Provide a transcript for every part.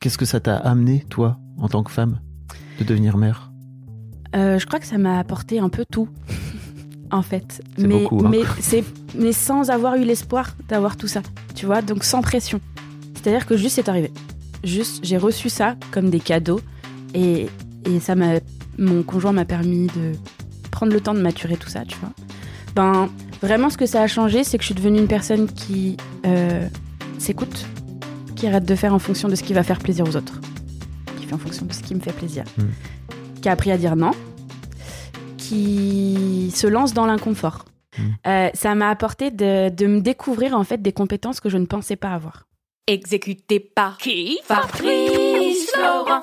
Qu'est-ce que ça t'a amené, toi, en tant que femme, de devenir mère? Euh, je crois que ça m'a apporté un peu tout, en fait. Mais, beaucoup, hein. mais sans avoir eu l'espoir d'avoir tout ça, tu vois, donc sans pression. C'est-à-dire que juste c'est arrivé. Juste, j'ai reçu ça comme des cadeaux et, et ça m'a, mon conjoint m'a permis de prendre le temps de maturer tout ça, tu vois. Ben, vraiment, ce que ça a changé, c'est que je suis devenue une personne qui euh, s'écoute, qui arrête de faire en fonction de ce qui va faire plaisir aux autres, qui fait en fonction de ce qui me fait plaisir, qui a appris à dire non, qui se lance dans l'inconfort. Euh, ça m'a apporté de, de me découvrir en fait des compétences que je ne pensais pas avoir. Exécuté par qui? Fabrice Florent.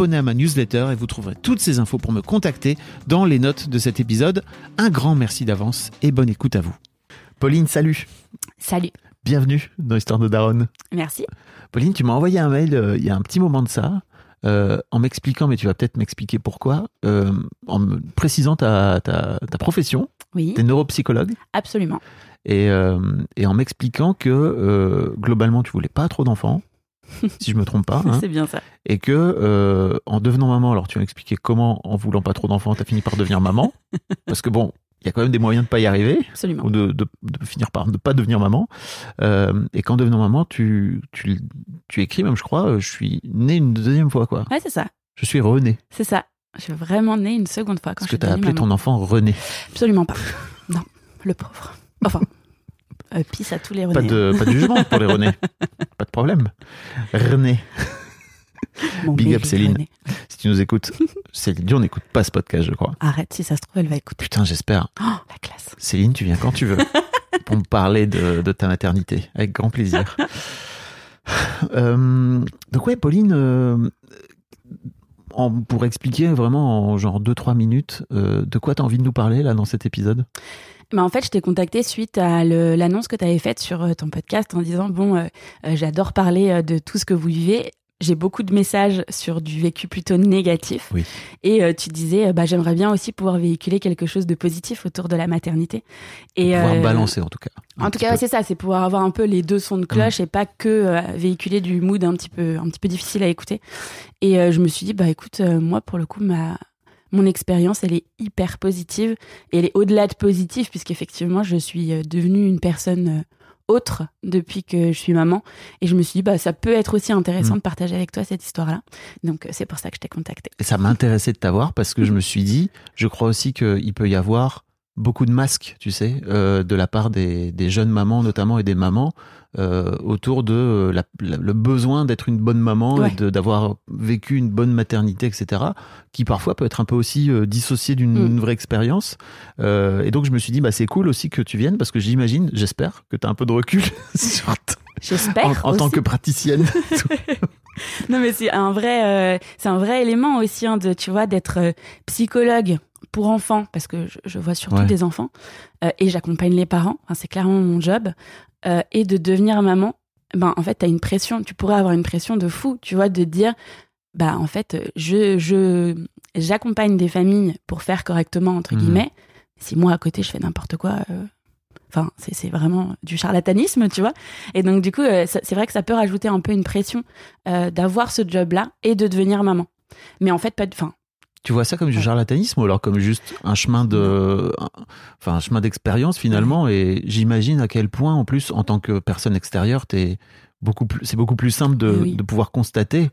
À ma newsletter et vous trouverez toutes ces infos pour me contacter dans les notes de cet épisode. Un grand merci d'avance et bonne écoute à vous. Pauline, salut. Salut, Bienvenue dans l'histoire de Daronne. merci. Pauline, tu m'as envoyé un mail euh, il y a un petit moment de ça, euh, en m'expliquant, mais tu vas peut-être m'expliquer pourquoi, euh, en me précisant ta, ta, ta profession, Oui, tu es neuropsychologue, absolument. et, euh, et en m'expliquant que globalement tu voulais pas trop d'enfants, si je me trompe pas, hein, C'est bien ça. et que euh, en devenant maman, alors tu m'as expliqué comment en voulant pas trop d'enfants, tu as fini par devenir maman, parce que bon, il y a quand même des moyens de pas y arriver Absolument. ou de, de, de finir par ne pas devenir maman. Euh, et qu'en devenant maman, tu, tu, tu écris même, je crois, euh, je suis né une deuxième fois, quoi. Ouais, c'est ça. Je suis René. C'est ça. Je suis vraiment née une seconde fois quand je que tu as appelé maman. ton enfant René. Absolument pas. Non, le pauvre. Enfin, euh, pisse à tous les Pas René. de, pas de jugement pour les René. Pas de problème. René, Big up, Céline. René. si tu nous écoutes, Céline Dion n'écoute pas ce podcast, je crois. Arrête, si ça se trouve, elle va écouter. Putain, j'espère. Oh, la classe. Céline, tu viens quand tu veux pour me parler de, de ta maternité. Avec grand plaisir. Euh, donc ouais, Pauline, euh, en- pour expliquer vraiment en genre 2-3 minutes, euh, de quoi tu as envie de nous parler là dans cet épisode? Bah, en fait, je t'ai contacté suite à l'annonce que tu avais faite sur euh, ton podcast en disant Bon, euh, euh, j'adore parler de tout ce que vous vivez. J'ai beaucoup de messages sur du vécu plutôt négatif. Oui. Et euh, tu disais bah, J'aimerais bien aussi pouvoir véhiculer quelque chose de positif autour de la maternité. Et, Pouvoir balancer en tout cas. En tout cas, ouais, c'est ça, c'est pouvoir avoir un peu les deux sons de cloche et pas que véhiculer du mood un petit peu, un petit peu difficile à écouter. Et euh, je me suis dit, bah écoute, moi pour le coup, ma mon expérience, elle est hyper positive et elle est au-delà de positive puisqu'effectivement, je suis euh, devenue une personne euh, autre depuis que je suis maman et je me suis dit, bah ça peut être aussi intéressant Mm. de partager avec toi cette histoire-là. Donc euh, c'est pour ça que je t'ai contacté. Et ça m'intéressait de t'avoir parce que je me suis dit, je crois aussi qu'il peut y avoir beaucoup de masques, tu sais, euh, de la part des, des jeunes mamans notamment et des mamans euh, autour de euh, la- la- le besoin d'être une bonne maman Ouais. et d'avoir vécu une bonne maternité, etc., qui parfois peut être un peu aussi euh, dissocié d'une Mm. vraie expérience. Euh, et donc je me suis dit, bah, c'est cool aussi que tu viennes parce que j'imagine, j'espère que tu as un peu de recul sur t- J'espère. en, en tant que praticienne. Non, mais c'est un vrai, euh, c'est un vrai élément aussi, hein, de, tu vois, d'être euh, psychologue pour enfants, parce que je, je vois surtout Ouais. des enfants, euh, et j'accompagne les parents, Enfin, c'est clairement mon job, euh, et de devenir maman, ben, en fait, t'as une pression, tu pourrais avoir une pression de fou, tu vois, de dire, bah, en fait, je, je, j'accompagne des familles pour faire correctement, entre Mhm. guillemets, si moi, à côté, je fais n'importe quoi, euh, Enfin, c'est vraiment du charlatanisme, tu vois. Et donc, du coup, euh, c'est vrai que ça peut rajouter un peu une pression euh, d'avoir ce job-là et de devenir maman. Mais en fait, pas de. Enfin, Tu vois ça comme du charlatanisme ou alors comme juste un chemin de, enfin un chemin d'expérience finalement et j'imagine à quel point en plus en tant que personne extérieure t'es beaucoup plus, c'est beaucoup plus simple de, Oui. de pouvoir constater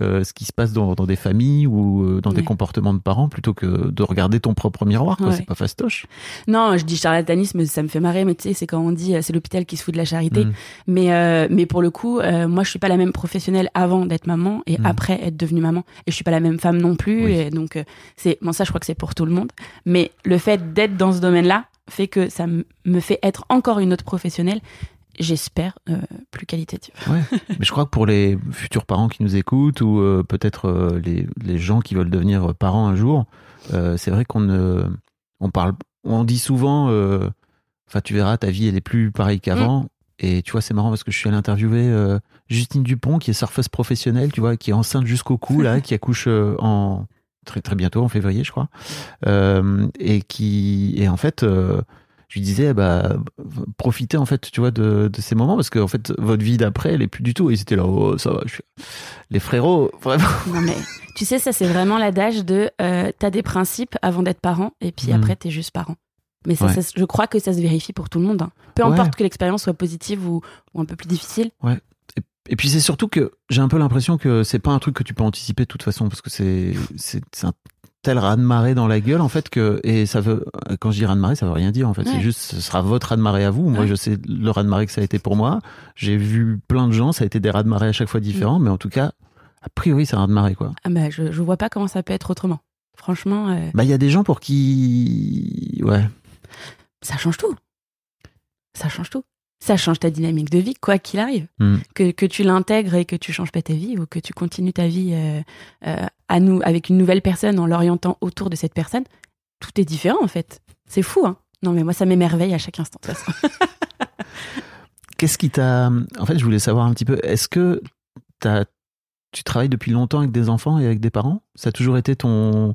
euh, ce qui se passe dans, dans des familles ou euh, dans des comportements de parents plutôt que de regarder ton propre miroir quoi. Ouais. C'est pas fastoche. non, je dis charlatanisme, ça me fait marrer, mais tu sais, c'est quand on dit euh, c'est l'hôpital qui se fout de la charité. Mm. Mais, euh, mais pour le coup, euh, moi, je suis pas la même professionnelle avant d'être maman et Mm. après être devenue maman. Et je suis pas la même femme non plus. Oui. Et donc, c'est bon, ça, je crois que c'est pour tout le monde. Mais le fait d'être dans ce domaine-là fait que ça me fait être encore une autre professionnelle. J'espère euh, plus qualitative. Ouais. Mais je crois que pour les futurs parents qui nous écoutent ou euh, peut-être euh, les, les gens qui veulent devenir parents un jour, c'est vrai qu'on on parle, on dit souvent, enfin tu verras, ta vie elle est plus pareille qu'avant. Et tu vois, c'est marrant parce que je suis allé interviewer Justine Dupont, qui est surfeuse professionnelle, tu vois, qui est enceinte jusqu'au cou là, qui accouche en très très bientôt en février, je crois, et qui, et en fait. Je lui disais, bah, profitez en fait, tu vois, de, de ces moments parce que en fait, votre vie d'après, elle est plus du tout. Et ils étaient là, oh, ça va. je suis- Les frérots, vraiment. Non mais tu sais ça c'est vraiment l'adage de euh, t'as des principes avant d'être parent et puis Mm. après t'es juste parent. Mais ça, Ouais. ça, je crois que ça se vérifie pour tout le monde. hein. Peu Ouais. importe que l'expérience soit positive ou, ou un peu plus difficile. Et puis c'est surtout que j'ai un peu l'impression que c'est pas un truc que tu peux anticiper de toute façon parce que c'est c'est c'est un tel raz-de-marée dans la gueule en fait que et ça veut quand je dis raz-de-marée ça veut rien dire en fait Ouais. c'est juste ce sera votre raz-de-marée à vous moi Ouais. je sais le raz-de-marée que ça a été pour moi j'ai vu plein de gens ça a été des raz-de-marée à chaque fois différents mais en tout cas a priori c'est un raz-de-marée quoi Ah bah je, je vois pas comment ça peut être autrement. Franchement, euh, bah il y a des gens pour qui ouais ça change tout. Ça change tout. Ça change ta dynamique de vie, quoi qu'il arrive. Mm. Que, que tu l'intègres et que tu changes pas ta vie ou que tu continues ta vie euh, euh, à nous, avec une nouvelle personne en l'orientant autour de cette personne, tout est différent en fait. C'est fou, hein. Non mais moi ça m'émerveille à chaque instant. de toute façon. Qu'est-ce qui t'a. En fait, je voulais savoir un petit peu. Est-ce que t'as- tu travailles depuis longtemps avec des enfants et avec des parents? Ça a toujours été ton,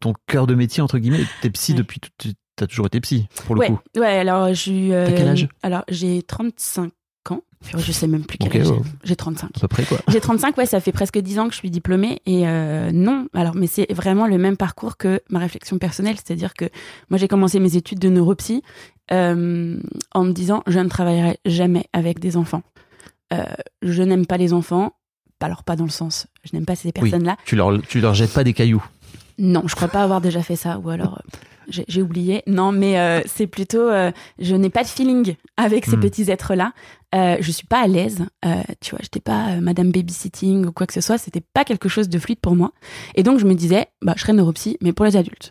ton cœur de métier, entre guillemets? T'es psy Ouais. depuis. Tu as toujours été psy, pour le ouais, coup. ouais, alors j'ai. euh, T'as quel âge? Alors j'ai 35 ans. Je sais même plus quel âge j'ai. ouais. J'ai 35. À peu près, quoi. J'ai 35, ouais, ça fait presque 10 ans que je suis diplômée. Et euh, non, alors, mais c'est vraiment le même parcours que ma réflexion personnelle. C'est-à-dire que moi, j'ai commencé mes études de neuropsy euh, en me disant je ne travaillerai jamais avec des enfants. Euh, je n'aime pas les enfants. Alors, pas dans le sens, je n'aime pas ces Oui. personnes-là. Tu leur, tu leur jettes pas des cailloux? Non, je crois pas avoir déjà fait ça, ou alors j'ai oublié. Non, mais euh, c'est plutôt, euh, je n'ai pas de feeling avec ces Hmm. petits êtres-là. Euh, je suis pas à l'aise. Euh, tu vois, j'étais pas Madame Babysitting ou quoi que ce soit. C'était pas quelque chose de fluide pour moi. Et donc je me disais, bah, je serais neuropsy, mais pour les adultes.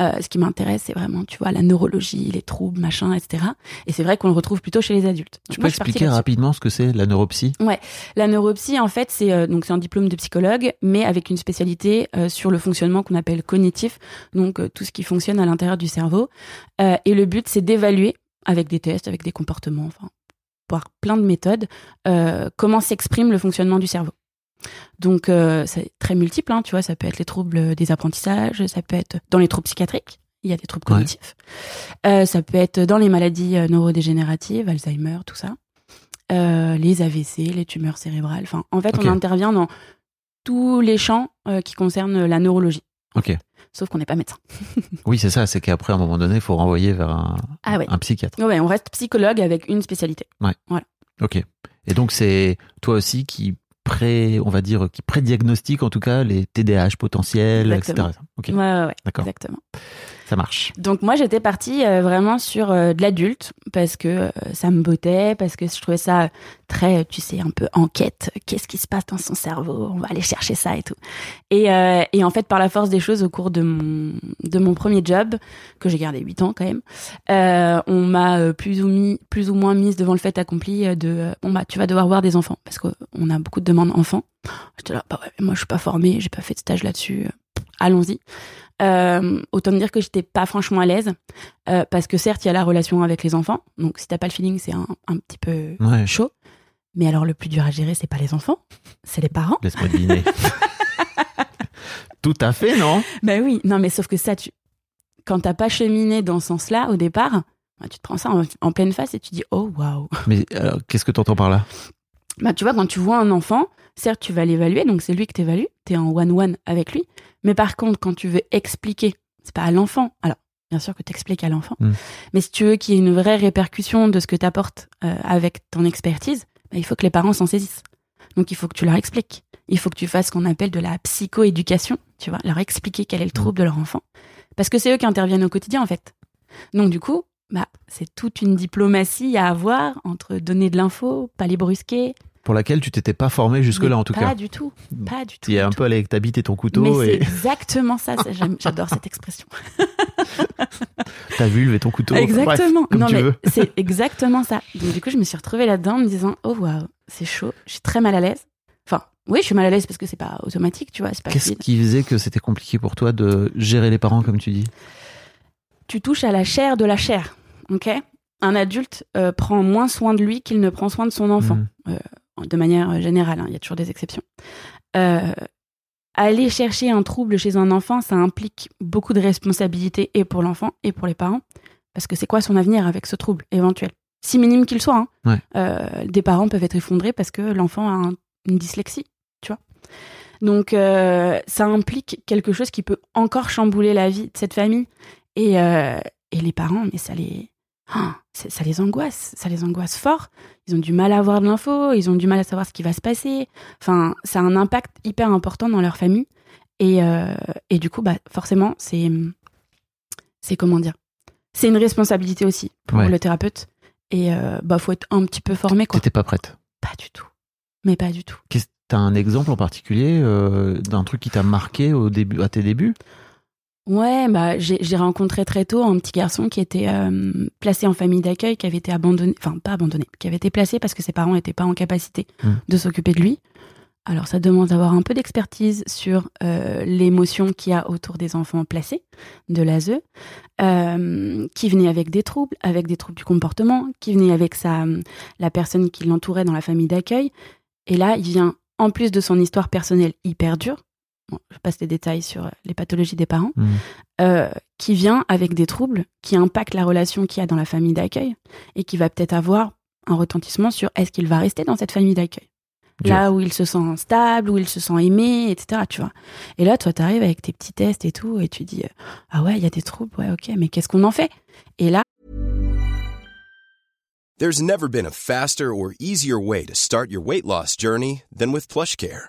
Euh, ce qui m'intéresse, c'est vraiment, tu vois, la neurologie, les troubles, machin, etc. Et c'est vrai qu'on le retrouve plutôt chez les adultes. Donc Tu peux expliquer rapidement ce que c'est la neuropsy? La neuropsy, en fait, c'est euh, donc c'est un diplôme de psychologue, mais avec une spécialité euh, sur le fonctionnement qu'on appelle cognitif, donc tout ce qui fonctionne à l'intérieur du cerveau. Et le but, c'est d'évaluer avec des tests, avec des comportements, enfin, par plein de méthodes, comment s'exprime le fonctionnement du cerveau. Donc, euh, c'est très multiple, hein, tu vois, ça peut être les troubles des apprentissages, ça peut être dans les troubles psychiatriques, il y a des troubles Ouais. cognitifs, Euh, ça peut être dans les maladies euh, neurodégénératives, Alzheimer, tout ça, Euh, les AVC, les tumeurs cérébrales. Enfin, en fait, on intervient dans tous les champs qui concernent la neurologie. Ok. Sauf qu'on n'est pas médecin. Oui, c'est ça. C'est qu'après, à un moment donné, il faut renvoyer vers un, Ah ouais. un psychiatre. Ouais, on reste psychologue avec une spécialité. Ok. Et donc, c'est toi aussi qui pré, on va dire, qui prédiagnostique en tout cas les TDAH potentiels, Exactement. etc. Ok. Ouais, ouais, ouais, D'accord. exactement. Marche. Donc moi j'étais partie euh, vraiment sur euh, de l'adulte parce que euh, ça me bottait, parce que je trouvais ça très, tu sais, un peu enquête. Qu'est-ce qui se passe dans son cerveau? On va aller chercher ça et tout. Et, et en fait par la force des choses au cours de mon de mon premier job que j'ai gardé 8 ans quand même, on m'a plus ou plus ou moins mise devant le fait accompli de bon bah tu vas devoir voir des enfants parce qu'on a beaucoup de demandes enfants. J'étais là bah ouais moi je suis pas formée, j'ai pas fait de stage là-dessus. Allons-y. Euh, autant me dire que j'étais pas franchement à l'aise euh, parce que certes il y a la relation avec les enfants donc si t'as pas le feeling c'est un, un petit peu Ouais. chaud. Mais alors le plus dur à gérer c'est pas les enfants c'est les parents. Laisse-moi deviner. Tout à fait, non? Ben oui. Non mais sauf que ça tu quand t'as pas cheminé dans ce sens-là au départ bah, tu te prends ça en, en pleine face et tu dis oh waouh. Mais qu'est-ce que t'entends par là? Bah tu vois quand tu vois un enfant certes tu vas l'évaluer donc c'est lui que t'évalues t'es en one one avec lui mais par contre quand tu veux expliquer c'est pas à l'enfant alors bien sûr que t'expliques à l'enfant Mm. mais si tu veux qu'il y ait une vraie répercussion de ce que t'apportes euh, avec ton expertise bah, il faut que les parents s'en saisissent. Donc il faut que tu leur expliques. Il faut que tu fasses ce qu'on appelle de la psychoéducation tu vois leur expliquer quel est le trouble de leur enfant. Parce que c'est eux qui interviennent au quotidien en fait. Donc du coup bah c'est toute une diplomatie à avoir entre donner de l'info pas les brusquer Pour laquelle tu t'étais pas formé jusque-là, en tout pas cas. du tout. Pas du tout. Es du un tout. peu allé avec ta bite et ton Mais couteau c'est exactement ça. J'adore cette expression. ta vulve et ton couteau. Bref, exactement. comme non, tu mais c'est exactement ça. Donc, du coup, je me suis retrouvée là-dedans en me disant Oh, waouh, c'est chaud. Je suis très mal à l'aise. Enfin, oui, je suis mal à l'aise parce que c'est pas automatique, tu vois. C'est pas Qu'est-ce qui faisait que c'était compliqué pour toi de gérer les parents, comme tu dis? Tu touches à la chair de la chair. OK? Un adulte euh, prend moins soin de lui qu'il ne prend soin de son enfant. Mhm. De manière générale, hein, il y a toujours des exceptions. Euh, aller chercher un trouble chez un enfant, ça implique beaucoup de responsabilités et pour l'enfant et pour les parents, parce que c'est quoi son avenir avec ce trouble éventuel? Si minime qu'il soit, hein. Ouais. Euh, des parents peuvent être effondrés parce que l'enfant a un- une dyslexie, tu vois? Donc euh, ça implique quelque chose qui peut encore chambouler la vie de cette famille et, euh, et les parents, mais ça les ça ça les angoisse, ça les angoisse fort ils ont du mal à avoir de l'info, ils ont du mal à savoir ce qui va se passer. Enfin, ça a un impact hyper important dans leur famille. Et, euh, et du coup, bah, forcément, c'est. C'est comment dire C'est une responsabilité aussi pour Ouais. le thérapeute. Et euh, bah, faut être un petit peu formé. T'étais pas prête. Pas du tout. Mais pas du tout. T'as un exemple en particulier euh, d'un truc qui t'a marqué au début, à tes débuts? Ouais, bah, j'ai rencontré très tôt un petit garçon qui était euh, placé en famille d'accueil, qui avait été abandonné, enfin pas abandonné, qui avait été placé parce que ses parents n'étaient pas en capacité Mm. de s'occuper de lui. Alors ça demande d'avoir un peu d'expertise sur euh, l'émotion qu'il y a autour des enfants placés de l'ASE, euh, qui venait avec des troubles, avec des troubles du comportement, qui venait avec sa, la personne qui l'entourait dans la famille d'accueil. Et là, il vient, en plus de son histoire personnelle hyper dure, bon, je passe les détails sur euh, les pathologies des parents, Mhm. euh, qui vient avec des troubles qui impactent la relation qu'il y a dans la famille d'accueil et qui va peut-être avoir un retentissement sur est-ce qu'il va rester dans cette famille d'accueil? Là où il se sent stable, où il se sent aimé, etc. Tu vois. Et là, toi, t'arrives avec tes petits tests et tout, et tu dis euh, ah ouais, il y a des troubles, ouais, ok, mais qu'est-ce qu'on en fait Et là, There's never been a faster or easier way to start your weight loss journey than with PlushCare.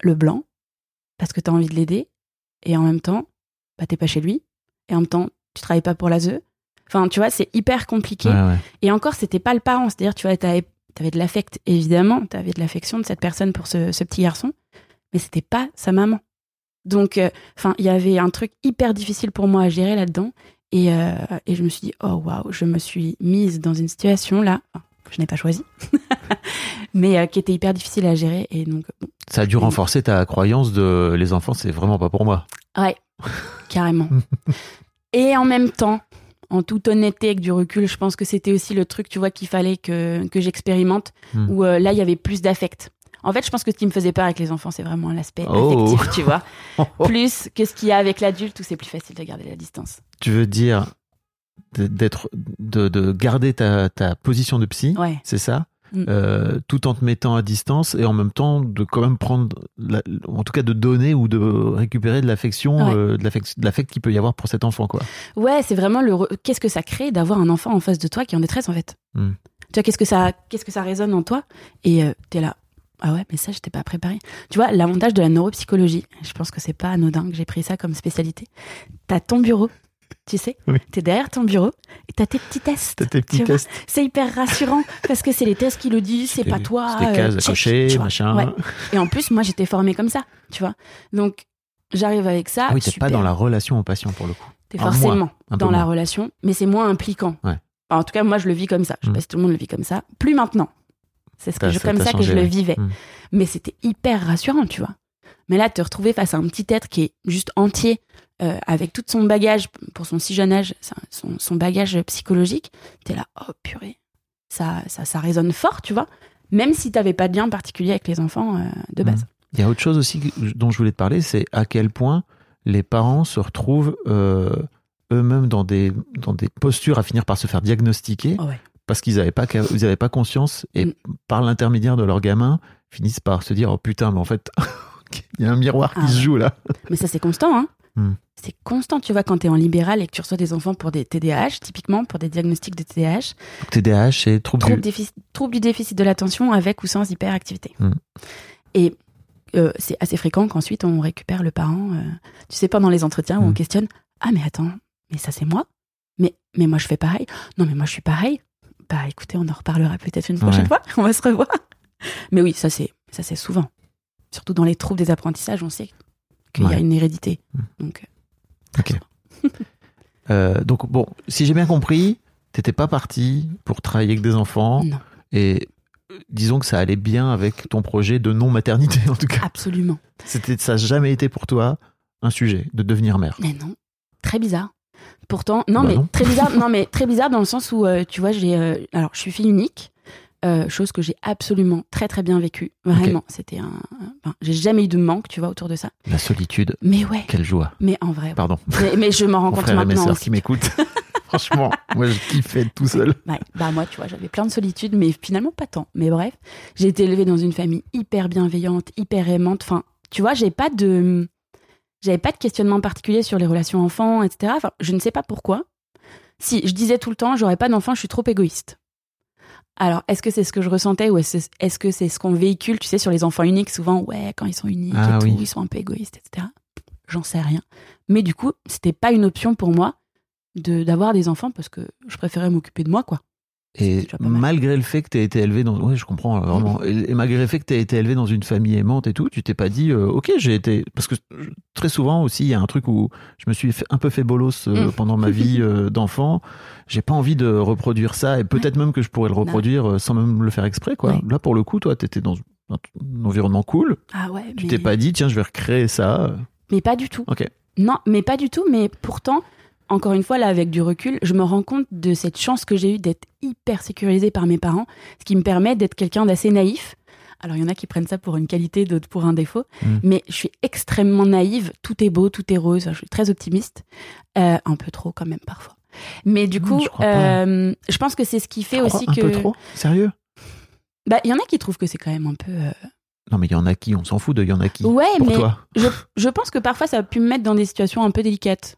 Le blanc, parce que t'as envie de l'aider, et en même temps, bah, t'es pas chez lui, et en même temps, tu travailles pas pour l'ASE. Enfin, tu vois, c'est hyper compliqué. Ouais, ouais. Et encore, c'était pas le parent. C'est-à-dire, tu vois, t'avais avais de l'affect, évidemment. T'avais de l'affection de cette personne pour ce, ce petit garçon. Mais c'était pas sa maman. Donc, euh, enfin, il y avait un truc hyper difficile pour moi à gérer là-dedans. Et, euh, et je me suis dit, oh waouh, je me suis mise dans une situation là, enfin, que je n'ai pas choisie, mais euh, qui était hyper difficile à gérer. Et donc, bon, Ça a dû renforcer ta croyance de les enfants, c'est vraiment pas pour moi. ouais, carrément. Et en même temps, en toute honnêteté, avec du recul, je pense que c'était aussi le truc, tu vois, qu'il fallait que, que j'expérimente, Hmm. où euh, là, il y avait plus d'affect. En fait, je pense que ce qui me faisait peur avec les enfants, c'est vraiment l'aspect Oh. affectif, tu vois. Plus que ce qu'il y a avec l'adulte, où c'est plus facile de garder la distance. Tu veux dire d'être, de, de garder ta, ta position de psy, Ouais. c'est ça Mm. Euh, tout en te mettant à distance et en même temps de quand même prendre, la- en tout cas de donner ou de récupérer de l'affection, Ouais. euh, de l'affect qu'il peut y avoir pour cet enfant, quoi. Ouais, c'est vraiment le. Qu'est-ce que ça crée d'avoir un enfant en face de toi qui est en détresse, en fait Hmm. Tu vois, qu'est-ce que ça, qu'est-ce que ça résonne en toi Et euh, t'es là. Ah ouais, mais ça, j'étais pas préparée. Tu vois, l'avantage de la neuropsychologie, je pense que c'est pas anodin que j'ai pris ça comme spécialité. T'as ton bureau, tu sais, Oui. t'es derrière ton bureau et t'as tes petits tests. T'as tes petits tu tests, C'est hyper rassurant parce que c'est les tests qui le disent, c'est pas toi. c'est des cases euh, à check, cocher, tu machin. Ouais. Et en plus, moi, j'étais formée comme ça, tu vois. Donc, j'arrive avec ça. Ah oui, t'es pas dans la relation au patient pour le coup. T'es Ah, forcément dans la moins. relation, mais c'est moins impliquant. Ouais. En tout cas, moi, je le vis comme ça. Je sais Mm. pas si tout le monde le vit comme ça. Plus maintenant. C'est ce que Ça- je, ça comme t'a ça que je le vivais. Mm. Mais c'était hyper rassurant, tu vois. Mais là, te retrouver face à un petit être qui est juste entier, euh, avec tout son bagage, pour son si jeune âge, son, son bagage psychologique, t'es là, oh purée. Ça, ça, ça résonne fort, tu vois. Même si t'avais pas de lien particulier avec les enfants euh, de base. Il y a autre chose aussi dont je voulais te parler, c'est à quel point les parents se retrouvent euh, eux-mêmes dans des, dans des postures à finir par se faire diagnostiquer Oh ouais. parce qu'ils n'avaient pas, ils avaient pas conscience et Mm. par l'intermédiaire de leur gamin finissent par se dire oh putain mais en fait il y a un miroir qui Ah se joue là. Mais ça, c'est constant, hein. Hmm. C'est constant, tu vois, quand t'es en libéral et que tu reçois des enfants pour des TDAH, typiquement pour des diagnostics de TDAH, TDAH et trouble trouble, du... trouble du déficit de l'attention avec ou sans hyperactivité. Hmm. Et euh, c'est assez fréquent qu'ensuite on récupère le parent, euh, tu sais, pendant les entretiens où Hmm. on questionne Ah, mais attends, mais ça c'est moi? Mais, mais moi je fais pareil Non, mais moi je suis pareil. Bah écoutez, on en reparlera peut-être une prochaine Ouais. fois, on va se revoir. Mais oui, ça c'est ça c'est souvent. Surtout dans les troubles des apprentissages, on sait qu'il y a une hérédité. Hmm. Donc, euh. Euh, donc bon, si j'ai bien compris, t'étais pas parti pour travailler avec des enfants non, et euh, disons que ça allait bien avec ton projet de non maternité en tout cas. absolument. C'était ça n'a jamais été pour toi un sujet de devenir mère. Mais non, très bizarre. Pourtant, non, Bah mais non. très bizarre. non, mais très bizarre dans le sens où, euh, tu vois, j'ai, euh, alors, je suis fille unique, euh, chose que j'ai absolument très très bien vécue. Vraiment, c'était un, enfin, j'ai jamais eu de manque, tu vois, autour de ça. La solitude, Mais ouais, quelle joie. mais en vrai, ouais. Pardon, mais, mais je m'en rends compte frère et mes maintenant sœurs aussi. qui m'écoutent. Franchement, moi je kiffais être tout seul. Ouais, bah moi, tu vois, j'avais plein de solitude, mais finalement pas tant. Mais bref, j'ai été élevée dans une famille hyper bienveillante, hyper aimante. Enfin, tu vois, j'ai pas de, j'avais pas de questionnement particulier sur les relations enfants, etc. Enfin, je ne sais pas pourquoi. Si je disais tout le temps, j'aurais pas d'enfant, je suis trop égoïste. Alors, est-ce que c'est ce que je ressentais ou est-ce que c'est ce qu'on véhicule, tu sais, sur les enfants uniques, souvent, ouais, quand ils sont uniques Ah et tout, ils sont un peu égoïstes, etc. J'en sais rien. Mais du coup, c'était pas une option pour moi de d'avoir des enfants parce que je préférais m'occuper de moi, quoi. Et mal. malgré le fait que tu aies été élevé dans. Oui, je comprends euh, vraiment. Et, et malgré le fait que tu été élevé dans une famille aimante et tout, tu t'es pas dit, euh, ok, j'ai été. Parce que très souvent aussi, il y a un truc où je me suis fait- un peu fait bolos euh, Mm. pendant ma vie euh, d'enfant. J'ai pas envie de reproduire ça et peut-être même que je pourrais le reproduire sans même le faire exprès, quoi. Ouais. Là, pour le coup, toi, tu étais dans un, un environnement cool. Ah ouais, Tu mais... t'es pas dit, tiens, je vais recréer ça. mais pas du tout. Ok. Non, mais pas du tout. Mais pourtant, encore une fois, là, avec du recul, je me rends compte de cette chance que j'ai eue d'être hyper sécurisée par mes parents, ce qui me permet d'être quelqu'un d'assez naïf. Alors, il y en a qui prennent ça pour une qualité, d'autres pour un défaut. Mm. Mais je suis extrêmement naïve. Tout est beau, tout est rose. Je suis très optimiste. Euh, un peu trop, quand même, parfois. Mais du Mm, coup, je euh, je pense que c'est ce qui fait aussi un que. peu trop Sérieux? Bah, il y en a qui trouvent que c'est quand même un peu. euh, Non, mais il y en a qui, on s'en fout de il y en a qui. Ouais, pour mais toi. je, je pense que parfois ça a pu me mettre dans des situations un peu délicates.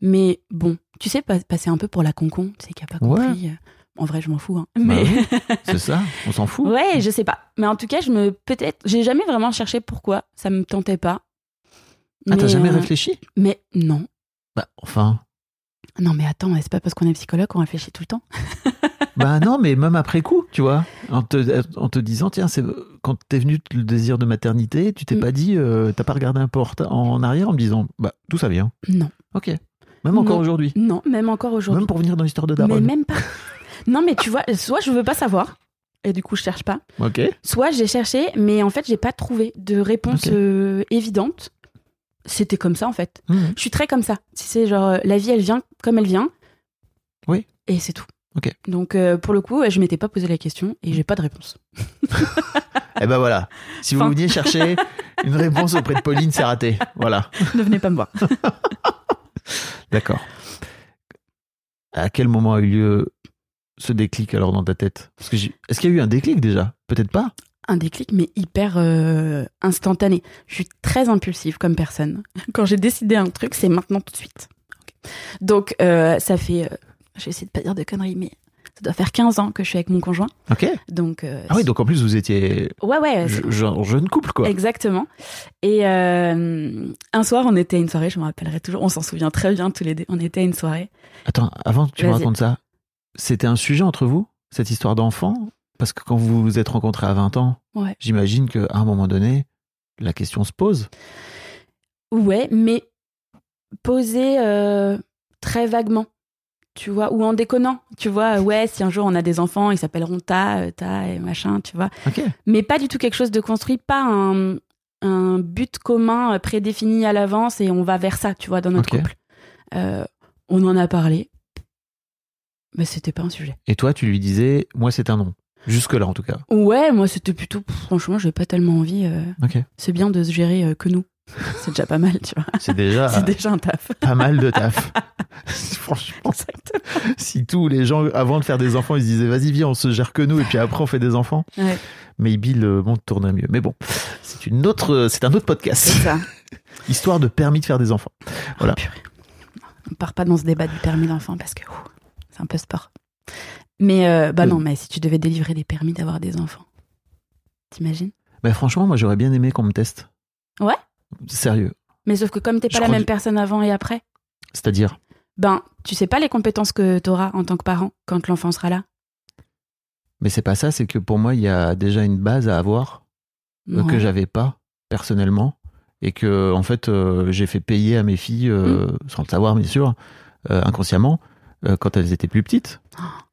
Mais bon, tu sais, pas- passer un peu pour la concon, tu sais, qui a pas compris. euh, En vrai, je m'en fous. hein. Bah Mais oui, c'est ça, on s'en fout. ouais, je sais pas. Mais en tout cas, je me peut-être, j'ai jamais vraiment cherché pourquoi. Ça me tentait pas. Ah, t'as Mais, jamais euh, réfléchi? Mais non, Bah, enfin. non, mais attends, c'est pas parce qu'on est psychologue qu'on réfléchit tout le temps. Bah non, mais même après coup, tu vois, en te, en te disant, tiens, c'est quand t'es venu le désir de maternité, tu t'es Mm. pas dit, euh, t'as pas regardé un en reta- en arrière en me disant, bah tout ça vient? Non. Ok. Même encore aujourd'hui. Non, même encore aujourd'hui. Même pour venir dans l'histoire de Mais Daron. même pas. Non, mais tu vois, soit je veux pas savoir, et du coup je cherche pas, Ok. soit j'ai cherché, mais en fait j'ai pas trouvé de réponse euh, évidente. C'était comme ça en fait. Mhm. Je suis très comme ça. Si c'est genre euh, la vie elle vient comme elle vient. Oui. Et c'est tout. Ok. Donc euh, pour le coup, je m'étais pas posé la question et j'ai pas de réponse. Eh ben voilà. Si vous Fin. veniez chercher une réponse auprès de Pauline, c'est raté. Voilà. ne venez pas me voir. D'accord. À quel moment a eu lieu ce déclic alors dans ta tête? Est-ce qu'il y a eu un déclic déjà? Peut-être pas? Un déclic mais hyper euh, instantané. Je suis très impulsive comme personne. Quand j'ai décidé un truc, c'est maintenant tout de suite. Donc euh, ça fait, euh, je vais essayer de pas dire de conneries, mais ça doit faire 15 ans que je suis avec mon conjoint. Ok. Donc euh, Ah oui, donc en plus vous étiez ouais ouais. je- genre jeune couple quoi. Exactement. Et euh, un soir, on était à une soirée, je me rappellerai toujours, on s'en souvient très bien tous les deux, on était à une soirée. Attends, avant que tu me racontes ça, c'était un sujet entre vous, cette histoire d'enfant? Parce que quand vous vous êtes rencontrés à 20 ans, Ouais. j'imagine qu'à un moment donné, la question se pose. Ouais, mais posé euh, très vaguement, tu vois, ou en déconnant, tu vois, ouais, si un jour on a des enfants, ils s'appelleront Ta, euh, Ta et machin, tu vois. Ok. Mais pas du tout quelque chose de construit, pas un, un but commun euh, prédéfini à l'avance et on va vers ça, tu vois, dans notre Ok. couple. Euh, on en a parlé, mais c'était pas un sujet. Et toi, tu lui disais, moi c'est un non. Jusque-là en tout cas. Ouais, moi c'était plutôt, pff, franchement, j'ai pas tellement envie. euh, Ok. c'est bien de se gérer euh, que nous. C'est déjà pas mal, tu vois. C'est déjà C'est déjà un taf. pas mal de taf. Franchement, Exactement. si tous les gens, avant de faire des enfants, ils se disaient, vas-y, viens, on se gère que nous, et puis après on fait des enfants, Ouais, maybe le monde tournerait mieux. Mais bon, c'est une autre, c'est un autre podcast. c'est ça. Histoire de permis de faire des enfants. Voilà. Oh, purée. On part pas dans ce débat du permis d'enfant parce que ouh, c'est un peu sport. Mais euh, bah Euh. non, mais si tu devais délivrer des permis d'avoir des enfants, t'imagines? Mais franchement, moi j'aurais bien aimé qu'on me teste. Ouais? Sérieux. Mais sauf que comme t'es Je pas la même que- personne avant et après, C'est-à-dire, ben tu sais pas les compétences que t'auras en tant que parent quand l'enfant sera là. mais c'est pas ça, c'est que pour moi, il y a déjà une base à avoir euh, que j'avais pas personnellement et que en fait euh, j'ai fait payer à mes filles euh, Mm. sans le savoir bien sûr euh, inconsciemment quand elles étaient plus petites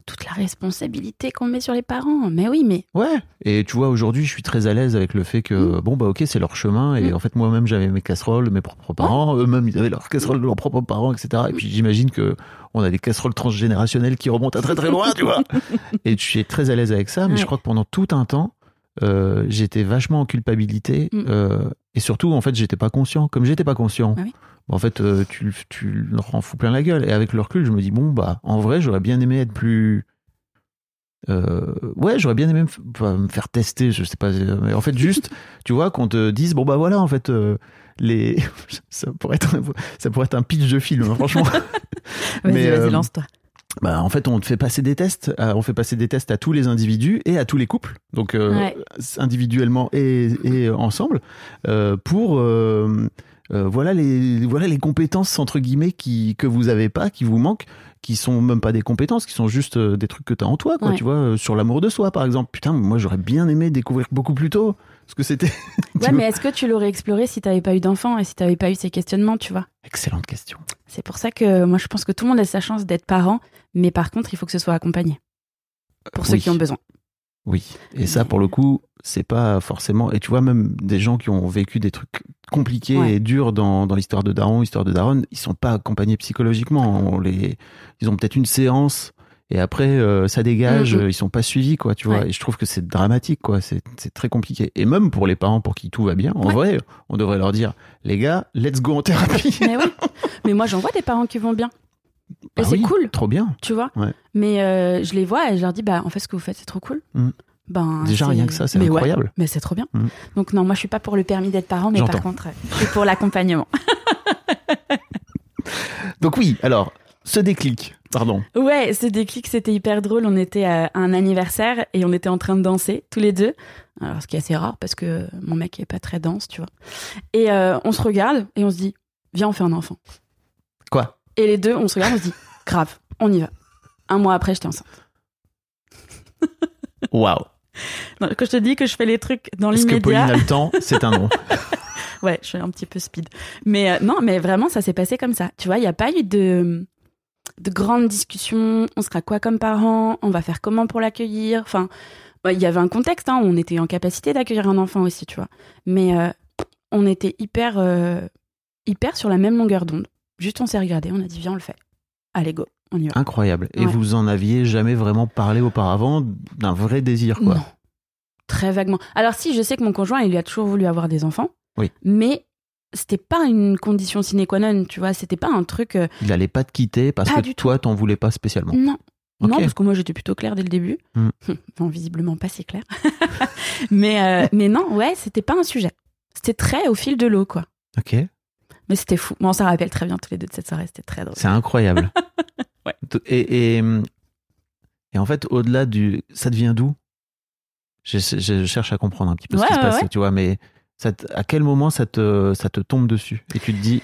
Toute la responsabilité qu'on met sur les parents. Mais oui, mais ouais. Et tu vois aujourd'hui je suis très à l'aise avec le fait que bon bah ok c'est leur chemin. Et Mm. en fait moi-même j'avais mes casseroles mes propres parents. Eux-mêmes ils avaient leurs casseroles de leurs propres parents etc et puis j'imagine que on a des casseroles transgénérationnelles qui remontent à très très loin tu vois. Et je suis très à l'aise avec ça mais je crois que pendant tout un temps euh, j'étais vachement en culpabilité Mm. euh, et surtout en fait j'étais pas conscient. Comme j'étais pas conscient Ah oui. En fait euh, tu, tu leur en fous plein la gueule et avec le recul je me dis bon bah en vrai j'aurais bien aimé être plus euh, ouais j'aurais bien aimé me, faire tester je sais pas euh, mais en fait juste tu vois qu'on te dise bon bah voilà en fait euh, les ça pourrait être un, ça pourrait être un pitch de film hein, franchement vas-y, Mais, vas-y, lance-toi. bah, en fait, on te fait passer des tests. euh, on fait passer des tests à tous les individus et à tous les couples, donc euh, Ouais. individuellement et, et ensemble, pour euh, voilà les voilà les compétences entre guillemets qui que vous avez pas, qui vous manquent, qui sont même pas des compétences, qui sont juste euh, des trucs que tu as en toi, quoi. Ouais. Tu vois, euh, sur l'amour de soi, par exemple. Putain, moi j'aurais bien aimé découvrir beaucoup plus tôt ce que c'était. Ouais, mais est-ce que tu l'aurais exploré si t'avais pas eu d'enfant et si t'avais pas eu ces questionnements, tu vois? Excellente question. C'est pour ça que moi je pense que tout le monde a sa chance d'être parent, mais par contre il faut que ce soit accompagné. Pour ceux qui ont besoin. Oui, et ça pour le coup, c'est pas forcément. Et tu vois, même des gens qui ont vécu des trucs compliqués Ouais. et durs dans, dans l'histoire de Daron, l'histoire de Daron, ils sont pas accompagnés psychologiquement. On les, ils ont peut-être une séance et après euh, ça dégage, euh, ils sont pas suivis, quoi, tu vois. Ouais. Et je trouve que c'est dramatique, quoi. C'est c'est très compliqué. Et même pour les parents pour qui tout va bien, en Ouais. vrai, on devrait leur dire, les gars, let's go en thérapie. Mais oui. mais moi j'en vois des parents qui vont bien. Et Ah c'est oui, cool, Trop bien. tu vois. Ouais. Mais euh, je les vois et je leur dis bah en fait ce que vous faites c'est trop cool. Mhm. Ben Déjà rien que ça, c'est ouais, incroyable. mais c'est trop bien. Mhm. Donc non, moi je suis pas pour le permis d'être parent, mais par contre je suis pour l'accompagnement. Donc oui, alors ce déclic, pardon. Ouais, ce déclic, c'était hyper drôle. On était à un anniversaire et on était en train de danser tous les deux. Alors, ce qui est assez rare parce que mon mec est pas très danse, tu vois. Et euh, on se regarde et on se dit, viens, on fait un enfant. Et les deux, on se regarde, on se dit, grave, on y va. Un mois après, j'étais enceinte. Waouh. Quand je te dis que je fais les trucs dans Est-ce que Pauline l'immédiat, a le temps? C'est un non. ouais, je suis un petit peu speed. Mais euh, non, mais vraiment, ça s'est passé comme ça. Tu vois, il n'y a pas eu de, de grandes discussions. On sera quoi comme parents? On va faire comment pour l'accueillir? Enfin, il y avait un contexte. Hein, on était en capacité d'accueillir un enfant aussi, tu vois. Mais euh, on était hyper, euh, hyper sur la même longueur d'onde. Juste, on s'est regardé, on a dit, viens, on le fait. Allez, go, on y va. Incroyable. Et Ouais. vous en aviez jamais vraiment parlé auparavant d'un vrai désir, quoi. Non. Très vaguement. Alors si, je sais que mon conjoint, il lui a toujours voulu avoir des enfants. Oui. Mais c'était pas une condition sine qua non, tu vois. C'était pas un truc. euh, Il allait pas te quitter parce Pas que du toi, t'en voulais pas spécialement. Non. Non, parce que moi, j'étais plutôt claire dès le début. Hmm. Bon, visiblement pas si claire. mais, euh, mais non, ouais, c'était pas un sujet. C'était très au fil de l'eau, quoi. Ok. Mais c'était fou. Bon, on s'en rappelle très bien tous les deux de cette soirée. C'était très drôle. C'est incroyable. Ouais. Et, et, et en fait, au-delà du. Ça devient d'où je, je cherche à comprendre un petit peu Ouais, ce qui se passe, tu vois, mais ça te- à quel moment ça te, ça te tombe dessus Et tu te dis,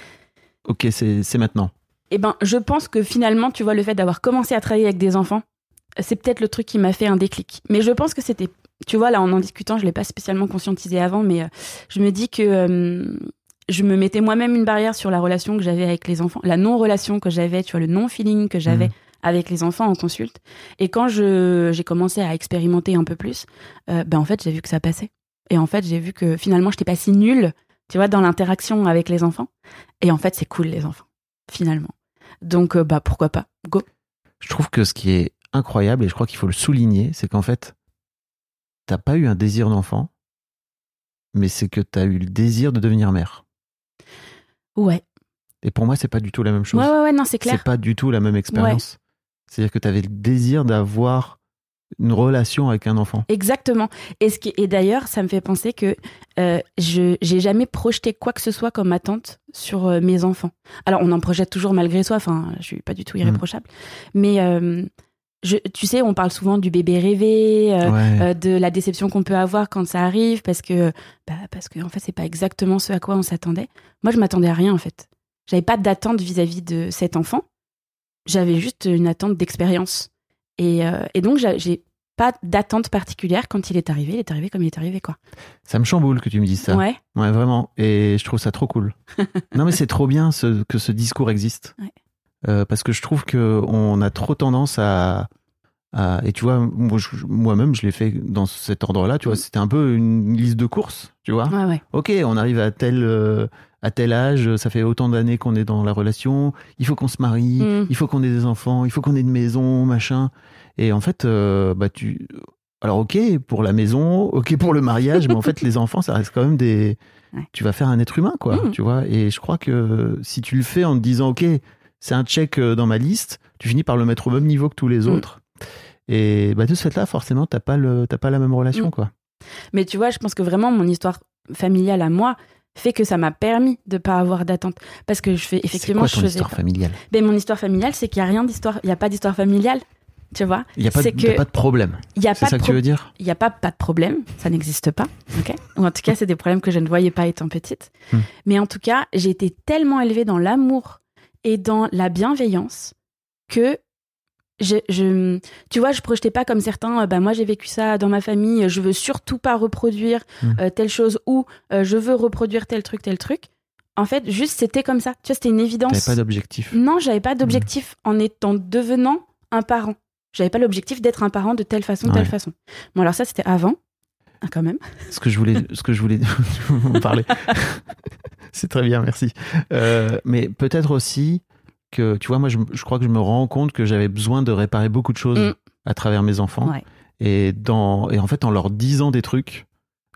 ok, c'est maintenant? Eh ben, je pense que finalement, tu vois, le fait d'avoir commencé à travailler avec des enfants, c'est peut-être le truc qui m'a fait un déclic. Mais je pense que c'était, tu vois, là, en en discutant, je l'ai pas spécialement conscientisé avant, mais euh, je me dis que euh, je me mettais moi-même une barrière sur la relation que j'avais avec les enfants, la non-relation que j'avais, tu vois, le non-feeling que j'avais Mhm. avec les enfants en consulte. Et quand je j'ai commencé à expérimenter un peu plus, euh, ben en fait, j'ai vu que ça passait. Et en fait, j'ai vu que finalement, je n'étais pas si nulle, tu vois, dans l'interaction avec les enfants. Et en fait, c'est cool les enfants, finalement. Donc, euh, bah pourquoi pas? Go. Je trouve que ce qui est incroyable, et je crois qu'il faut le souligner, c'est qu'en fait, t'as pas eu un désir d'enfant, mais c'est que t'as eu le désir de devenir mère. Ouais. Et pour moi, c'est pas du tout la même chose. Ouais, ouais, ouais, non, c'est clair. C'est pas du tout la même expérience. C'est-à-dire que tu avais le désir d'avoir une relation avec un enfant. Exactement. Et, ce qui, et d'ailleurs, ça me fait penser que euh, je j'ai jamais projeté quoi que ce soit comme attente sur euh, mes enfants. Alors, on en projette toujours malgré soi. Enfin, je suis pas du tout Mm. irréprochable. Mais euh, je, tu sais, on parle souvent du bébé rêvé, euh, Ouais. euh, de la déception qu'on peut avoir quand ça arrive, parce que bah, parce que en fait, c'est pas exactement ce à quoi on s'attendait. Moi, je m'attendais à rien en fait. J'avais pas d'attente vis-à-vis de cet enfant. J'avais juste une attente d'expérience. Et, euh, et donc, j'a- j'ai pas d'attente particulière quand il est arrivé. Il est arrivé comme il est arrivé, quoi. Ça me chamboule que tu me dises ça. Ouais. Ouais, vraiment. Et je trouve ça trop cool. non, mais c'est trop bien ce- que ce discours existe. Ouais. Euh, parce que je trouve qu'on a trop tendance à. à- et tu vois, moi-même, je l'ai fait dans cet ordre-là. Tu vois, Mm. c'était un peu une liste de courses. Tu vois, Ouais, ouais. ok, on arrive à tel, euh, à tel âge, ça fait autant d'années qu'on est dans la relation, il faut qu'on se marie, Mm. il faut qu'on ait des enfants, il faut qu'on ait une maison, machin. Et en fait, euh, bah tu. Alors ok pour la maison, ok pour le mariage, mais en fait les enfants, ça reste quand même des. Ouais. Tu vas faire un être humain, quoi, Mm. tu vois. Et je crois que si tu le fais en te disant ok, c'est un check euh, dans ma liste, tu finis par le mettre au même niveau que tous les Mm. autres. Et bah de ce fait-là, forcément, t'as pas le, t'as pas la même relation, Mm. quoi. Mais tu vois, je pense que vraiment, mon histoire familiale à moi fait que ça m'a permis de pas avoir d'attente. Parce que je fais, effectivement, c'est quoi ton je faisais. histoire familiale? Ben, mon histoire familiale, c'est qu'il y a rien d'histoire. Il y a pas d'histoire familiale. Tu vois? Il y a pas, de- que- pas problème. Il y a C'est pas ça de que tu veux dire? il n'y a pas, pas de problème, ça n'existe pas, ok? Ou en tout cas, c'est des problèmes que je ne voyais pas étant petite. Hmm. Mais en tout cas, j'ai été tellement élevée dans l'amour et dans la bienveillance que je, je- tu vois, je projetais pas comme certains, euh, bah moi j'ai vécu ça dans ma famille, je veux surtout pas reproduire Hmm. euh, telle chose ou euh, je veux reproduire tel truc, tel truc. En fait, juste c'était comme ça. Tu vois, c'était une évidence. T'avais pas d'objectif. Non, j'avais pas d'objectif en étant devenant un parent. J'avais pas l'objectif d'être un parent de telle façon, telle Ouais. façon. Bon, alors ça, c'était avant, Ah, quand même. Ce que je voulais, ce que je voulais en parler. C'est très bien, merci. Euh, mais peut-être aussi que, tu vois, moi, je, je crois que je me rends compte que j'avais besoin de réparer beaucoup de choses Mm. à travers mes enfants. Ouais. Et, dans, et en fait, en leur disant des trucs,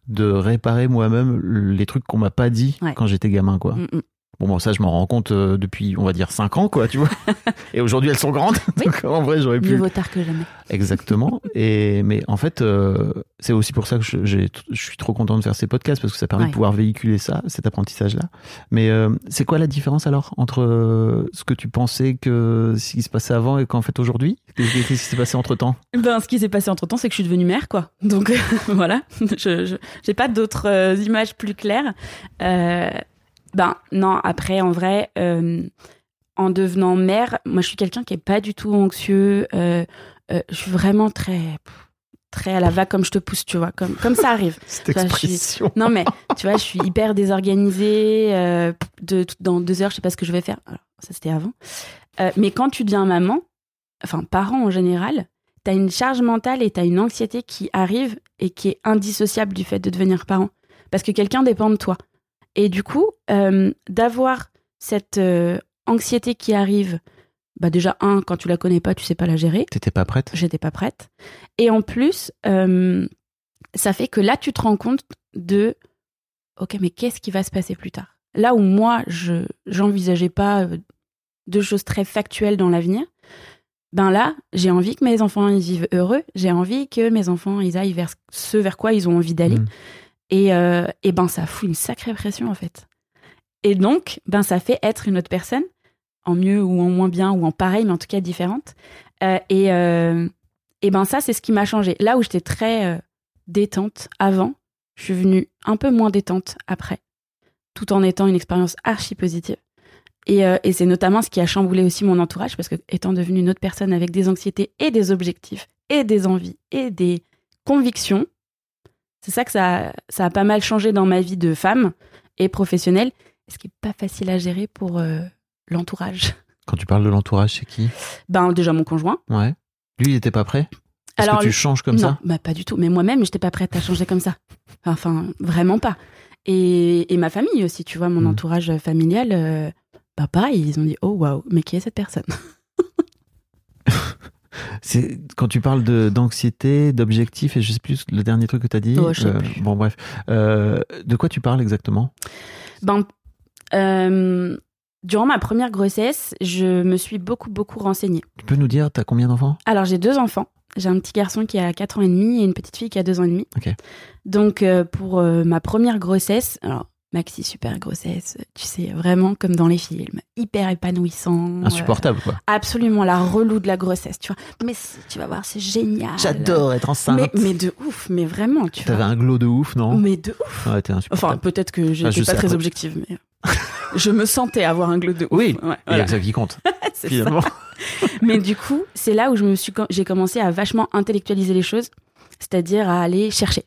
de réparer moi-même les trucs qu'on m'a pas dit Ouais. quand j'étais gamin, quoi. Mm, mm. Bon, bon, ça, je m'en rends compte euh, depuis, on va dire, 5 ans, quoi, tu vois. Et aujourd'hui, elles sont grandes. Oui. Donc, en vrai, j'aurais pu. Mieux vaut tard que jamais. Exactement. Et mais en fait, euh, c'est aussi pour ça que je, je suis trop content de faire ces podcasts parce que ça permet Ouais. de pouvoir véhiculer ça, cet apprentissage-là. Mais euh, c'est quoi la différence alors entre ce que tu pensais que ce qui se passait avant et qu'en fait aujourd'hui? Qu'est-ce qui s'est passé entre temps? Ben, ce qui s'est passé entre temps, c'est que je suis devenue mère, quoi. Donc, voilà. Je, j'ai pas d'autres images plus claires. Ben, non, après, en vrai, euh, en devenant mère, moi, je suis quelqu'un qui est pas du tout anxieux. Euh, euh, je suis vraiment très, très à la va comme je te pousse, tu vois, comme, comme ça arrive. Cette vois, suis-. Non, mais tu vois, je suis hyper désorganisée. euh, de, dans deux heures, je sais pas ce que je vais faire. Alors, ça, c'était avant. Euh, mais quand tu deviens maman, enfin, parent en général, tu as une charge mentale et tu as une anxiété qui arrive et qui est indissociable du fait de devenir parent. Parce que quelqu'un dépend de toi. Et du coup, euh, d'avoir cette euh, anxiété qui arrive, bah déjà, un, quand tu la connais pas, tu sais pas la gérer T'étais pas prête j'étais pas prête. Et en plus, euh, ça fait que là, tu te rends compte de, ok, mais qu'est-ce qui va se passer plus tard? Là où moi, je j'envisageais pas de choses très factuelles dans l'avenir, ben là, j'ai envie que mes enfants ils vivent heureux. J'ai envie que mes enfants ils aillent vers ce vers quoi ils ont envie d'aller. Mm. Et, euh, et ben ça fout une sacrée pression en fait. Et donc, ben ça fait être une autre personne, en mieux ou en moins bien ou en pareil, mais en tout cas différente. Euh, et, euh, ben ça, c'est ce qui m'a changé. Là où j'étais très euh, détente avant, je suis venue un peu moins détente après, tout en étant une expérience archi positive. Et, et c'est notamment ce qui a chamboulé aussi mon entourage, parce que étant devenue une autre personne avec des anxiétés et des objectifs, et des envies, et des convictions, c'est ça que ça, ça a pas mal changé dans ma vie de femme et professionnelle, ce qui est pas facile à gérer pour euh, l'entourage. Quand tu parles de l'entourage, c'est qui? Ben déjà mon conjoint. Ouais. Lui, il était pas prêt? Est-ce Alors, que tu lui- changes comme non, ça? bah pas du tout. Mais moi-même, j'étais pas prête à changer comme ça. Enfin, vraiment pas. Et, et ma famille aussi, tu vois, mon Mm. entourage familial, euh, bah pareil, ils ont dit oh waouh, mais qui est cette personne? C'est quand tu parles de d'anxiété, d'objectif et je sais plus le dernier truc que tu as dit. Oh, je sais plus. Bon bref, Euh, de quoi tu parles exactement? Ben, euh, durant ma première grossesse, je me suis beaucoup beaucoup renseignée. Tu peux nous dire t'as combien d'enfants? Alors j'ai deux enfants. J'ai un petit garçon qui a 4 ans et demi et une petite fille qui a 2 ans et demi. Donc euh, pour euh, ma première grossesse, alors maxi super grossesse, tu sais, vraiment comme dans les films, hyper épanouissant. euh, Insupportable quoi. absolument la relou de la grossesse, tu vois. Mais tu vas voir, c'est génial. J'adore être enceinte. Mais, mais de ouf, mais vraiment, tu T'avais un glow de ouf, non? Mais de ouf. Ouais, Enfin, peut-être que j'étais Ah, pas très après. objective, mais je me sentais avoir un glow de ouf. Oui, Ouais, voilà. ça qui compte, ça. Mais du coup, c'est là où je me suis, j'ai commencé à vachement intellectualiser les choses, c'est-à-dire à aller chercher.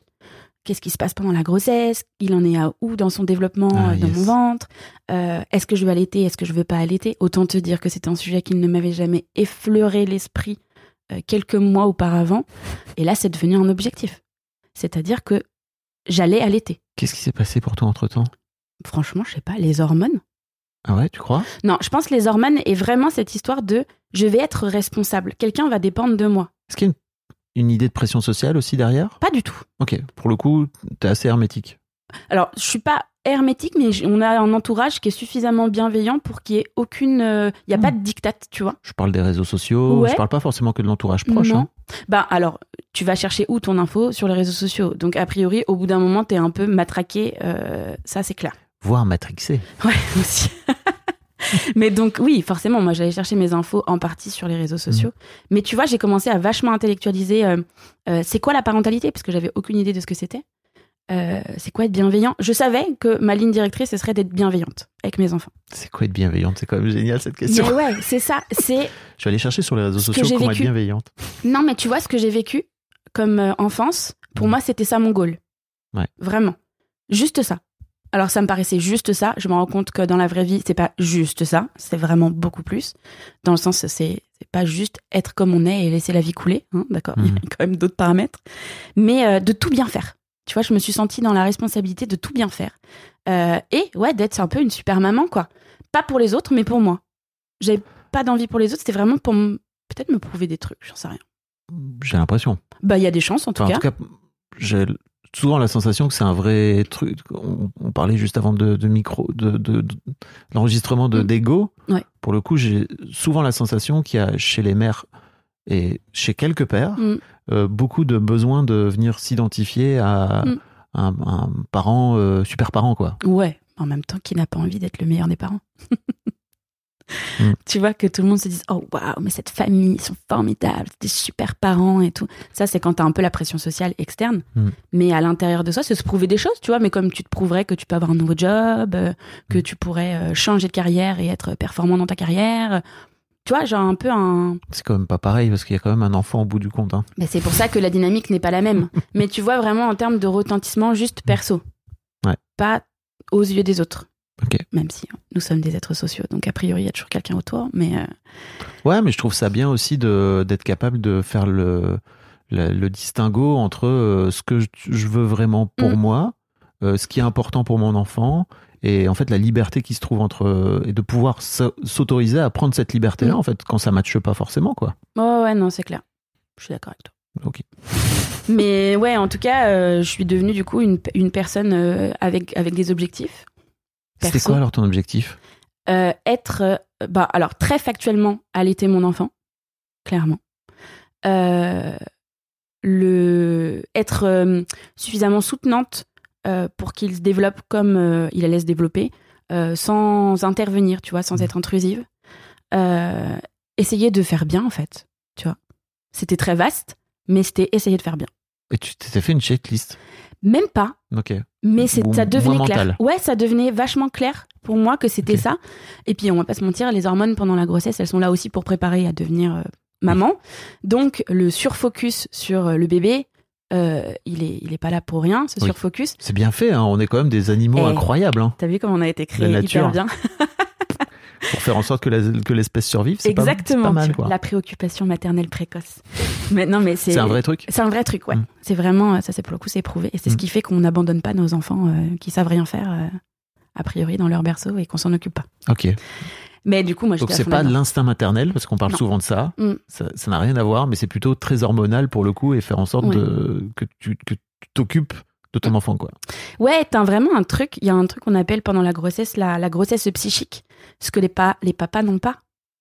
Qu'est-ce qui se passe pendant la grossesse? Il en est à où dans son développement Ah, euh, dans yes. mon ventre? Euh, Est-ce que je veux allaiter? Est-ce que je veux pas allaiter? Autant te dire que c'était un sujet qui ne m'avait jamais effleuré l'esprit euh, quelques mois auparavant. Et là, c'est devenu un objectif. C'est-à-dire que j'allais allaiter. Qu'est-ce qui s'est passé pour toi entre temps Franchement, je sais pas, les hormones Ah ouais, tu crois? Non, je pense que les hormones est vraiment cette histoire de je vais être responsable. Quelqu'un va dépendre de moi. Est-ce qu'il y a une, une idée de pression sociale aussi derrière? Pas du tout. Ok, pour le coup, t'es assez hermétique. Alors, je suis pas hermétique, mais on a un entourage qui est suffisamment bienveillant pour qu'il y ait aucune. Il n'y a pas de diktat, tu vois. Je parle des réseaux sociaux, Ouais. je parle pas forcément que de l'entourage proche. Non. hein. Bah, alors, tu vas chercher où ton info sur les réseaux sociaux? Donc, a priori, au bout d'un moment, t'es un peu matraqué. euh, ça, c'est clair. Voire matrixé. Ouais, aussi. mais donc, oui, forcément, moi, j'allais chercher mes infos en partie sur les réseaux sociaux. Mais tu vois, j'ai commencé à vachement intellectualiser euh, euh, c'est quoi la parentalité, parce que j'avais aucune idée de ce que c'était. Euh, c'est quoi être bienveillant? Je savais que ma ligne directrice, ce serait d'être bienveillante avec mes enfants. C'est quoi être bienveillante? C'est quand même génial cette question. Mais ouais, c'est ça. C'est Je vais aller chercher sur les réseaux sociaux comment être vécu. bienveillante. non, mais tu vois ce que j'ai vécu comme enfance. Pour Mhm. moi, c'était ça mon goal. Ouais. Vraiment, juste ça. Alors ça me paraissait juste ça. Je me rends compte que dans la vraie vie, c'est pas juste ça. C'est vraiment beaucoup plus. Dans le sens, c'est pas juste être comme on est et laisser la vie couler. hein, D'accord. Il y a Mhm. quand même d'autres paramètres. Mais euh, de tout bien faire. Tu vois, je me suis sentie dans la responsabilité de tout bien faire. Euh, et ouais, d'être un peu une super maman, quoi. Pas pour les autres, mais pour moi. J'avais pas d'envie pour les autres. C'était vraiment pour peut-être me prouver des trucs. J'en sais rien. J'ai l'impression. Bah, il y a des chances en tout Enfin, cas. en tout cas, j'ai souvent la sensation que c'est un vrai truc. On, on parlait juste avant de, de micro, de, de- de- l'enregistrement de Mm. d'ego. Ouais. Pour le coup, j'ai souvent la sensation qu'il y a chez les mères et chez quelques pères Mm. euh, beaucoup de besoin de venir s'identifier à Mm. un, un parent euh, super parent quoi. Ouais. En même temps, qui n'a pas envie d'être le meilleur des parents Mm. Tu vois, que tout le monde se dise Oh waouh, mais cette famille, ils sont formidables, c'est des super parents et tout. Ça, c'est quand t'as un peu la pression sociale externe. Mm. Mais à l'intérieur de soi, c'est se prouver des choses, tu vois. Mais comme tu te prouverais que tu peux avoir un nouveau job, euh, que Mm. tu pourrais euh, changer de carrière et être performant dans ta carrière. tu vois, genre un peu un. C'est quand même pas pareil parce qu'il y a quand même un enfant au bout du compte. Hein. Mais c'est pour ça que la dynamique n'est pas la même. Mais tu vois vraiment en termes de retentissement juste perso. Ouais. Pas aux yeux des autres. Même si hein, nous sommes des êtres sociaux, donc a priori il y a toujours quelqu'un autour. Mais euh, Ouais, mais je trouve ça bien aussi de d'être capable de faire le le, le distinguo entre euh, ce que je, je veux vraiment pour Mm. moi, euh, ce qui est important pour mon enfant, et en fait la liberté qui se trouve entre et de pouvoir s'au- s'autoriser à prendre cette liberté-là Mm. en fait quand ça matche pas forcément quoi. ouais, ouais, non, c'est clair. Je suis d'accord avec toi. Ok. Mais ouais, en tout cas, je suis devenue du coup une, une personne avec, avec des objectifs. C'était quoi alors ton objectif? Euh, être, euh, bah, alors très factuellement, allaiter mon enfant, clairement. Euh, le, être euh, suffisamment soutenante pour qu'il se développe comme il allait se développer, sans intervenir, tu vois, sans Mhm. être intrusive. Essayer de faire bien, en fait, tu vois. C'était très vaste, mais c'était essayer de faire bien. Et tu t'es fait une checklist? Même pas, Ok. mais c'est, ça devenait clair. Ouais, ça devenait vachement clair pour moi que c'était ça. Et puis, on va pas se mentir, les hormones pendant la grossesse, elles sont là aussi pour préparer à devenir euh, maman. Donc, le surfocus sur euh, le bébé, euh, il, est, il est pas là pour rien, ce Oui. surfocus. C'est bien fait. Hein. On est quand même des animaux Eh. incroyables hein. T'as vu comment on a été créé La hyper nature. bien pour faire en sorte que l'espèce survive. C'est Exactement. Pas, mal quoi. La préoccupation maternelle précoce. mais non, mais c'est. Un vrai truc. C'est un vrai truc, ouais. Mm. C'est vraiment, ça c'est pour le coup, c'est éprouvé. Et c'est ce Mm. qui fait qu'on n'abandonne pas nos enfants euh, qui savent rien faire, euh, a priori, dans leur berceau et qu'on s'en occupe pas. Ok. Mais du coup, moi, Donc c'est pas l'instinct maternel parce qu'on parle Non. souvent de ça. Mm. Ça ça n'a rien à voir, mais c'est plutôt très hormonal pour le coup et faire en sorte Ouais. de, que tu que tu t'occupes de ton enfant quoi. Ouais, t'as vraiment un truc, il y a un truc qu'on appelle pendant la grossesse la, la grossesse psychique, ce que les, pa- les papas n'ont pas,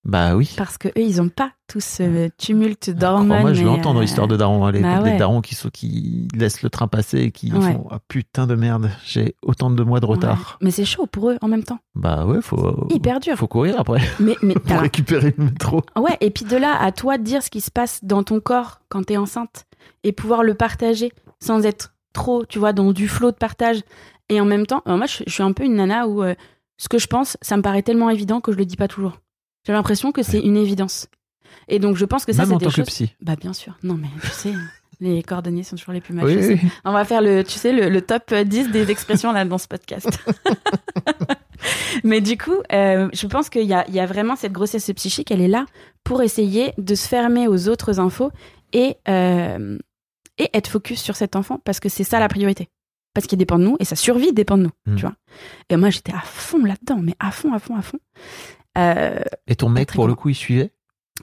Bah oui. parce que eux, ils ont pas tout ce tumulte d'hormones. Crois-moi, je l'entends dans euh, l'histoire de Daron, hein, les, bah les darons qui, sont, qui laissent le train passer et qui Ouais. font ah putain de merde, j'ai autant de mois de retard. ouais. Mais c'est chaud pour eux en même temps. Bah ouais, faut Hyper dur. faut courir après Mais, mais pour récupérer le métro. ouais, et puis de là à toi de dire ce qui se passe dans ton corps quand t'es enceinte et pouvoir le partager sans être trop, tu vois, dans du flot de partage. Et en même temps, alors moi, je, je suis un peu une nana où euh, ce que je pense, ça me paraît tellement évident que je le dis pas toujours. J'ai l'impression que c'est une évidence. Et donc, je pense que ça, Même c'est en des tant que psy. Bah bien sûr. Non mais tu sais, les cordonniers sont toujours les plus mal Oui, chaussés. oui. On va faire le, tu sais, le, le top 10 des expressions là dans ce podcast. mais du coup, euh, je pense qu'il y a, il y a vraiment cette grossesse psychique, elle est là pour essayer de se fermer aux autres infos et, euh, et être focus sur cet enfant parce que c'est ça la priorité. Parce qu'il dépend de nous et sa survie dépend de nous, Mm. tu vois. Et moi, j'étais à fond là-dedans, mais à fond, à fond, à fond. Euh, Et ton mec, pour le coup, il suivait?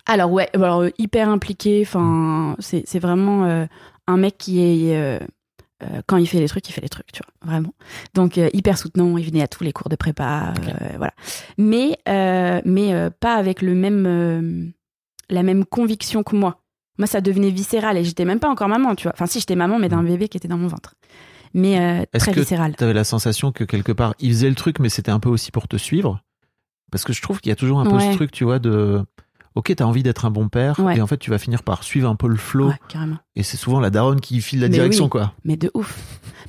Alors ouais, alors euh, hyper impliqué. Enfin, c'est c'est vraiment euh, un mec qui est quand il fait les trucs, il fait les trucs, tu vois, vraiment. Donc euh, hyper soutenant. Il venait à tous les cours de prépa, euh, voilà. Mais euh, mais pas avec le même la même conviction que moi. Moi, ça devenait viscéral et j'étais même pas encore maman, tu vois. Enfin, si j'étais maman, mais d'un bébé qui était dans mon ventre. Mais Mm. Très que viscéral. T'avais la sensation que quelque part, il faisait le truc, mais c'était un peu aussi pour te suivre? Parce que je trouve qu'il y a toujours un peu Ouais. ce truc, tu vois, de... Ok, t'as envie d'être un bon père, Ouais. et en fait, tu vas finir par suivre un peu le. Ouais, carrément. Et c'est souvent la daronne qui file la Mais direction, oui. quoi. Mais de ouf.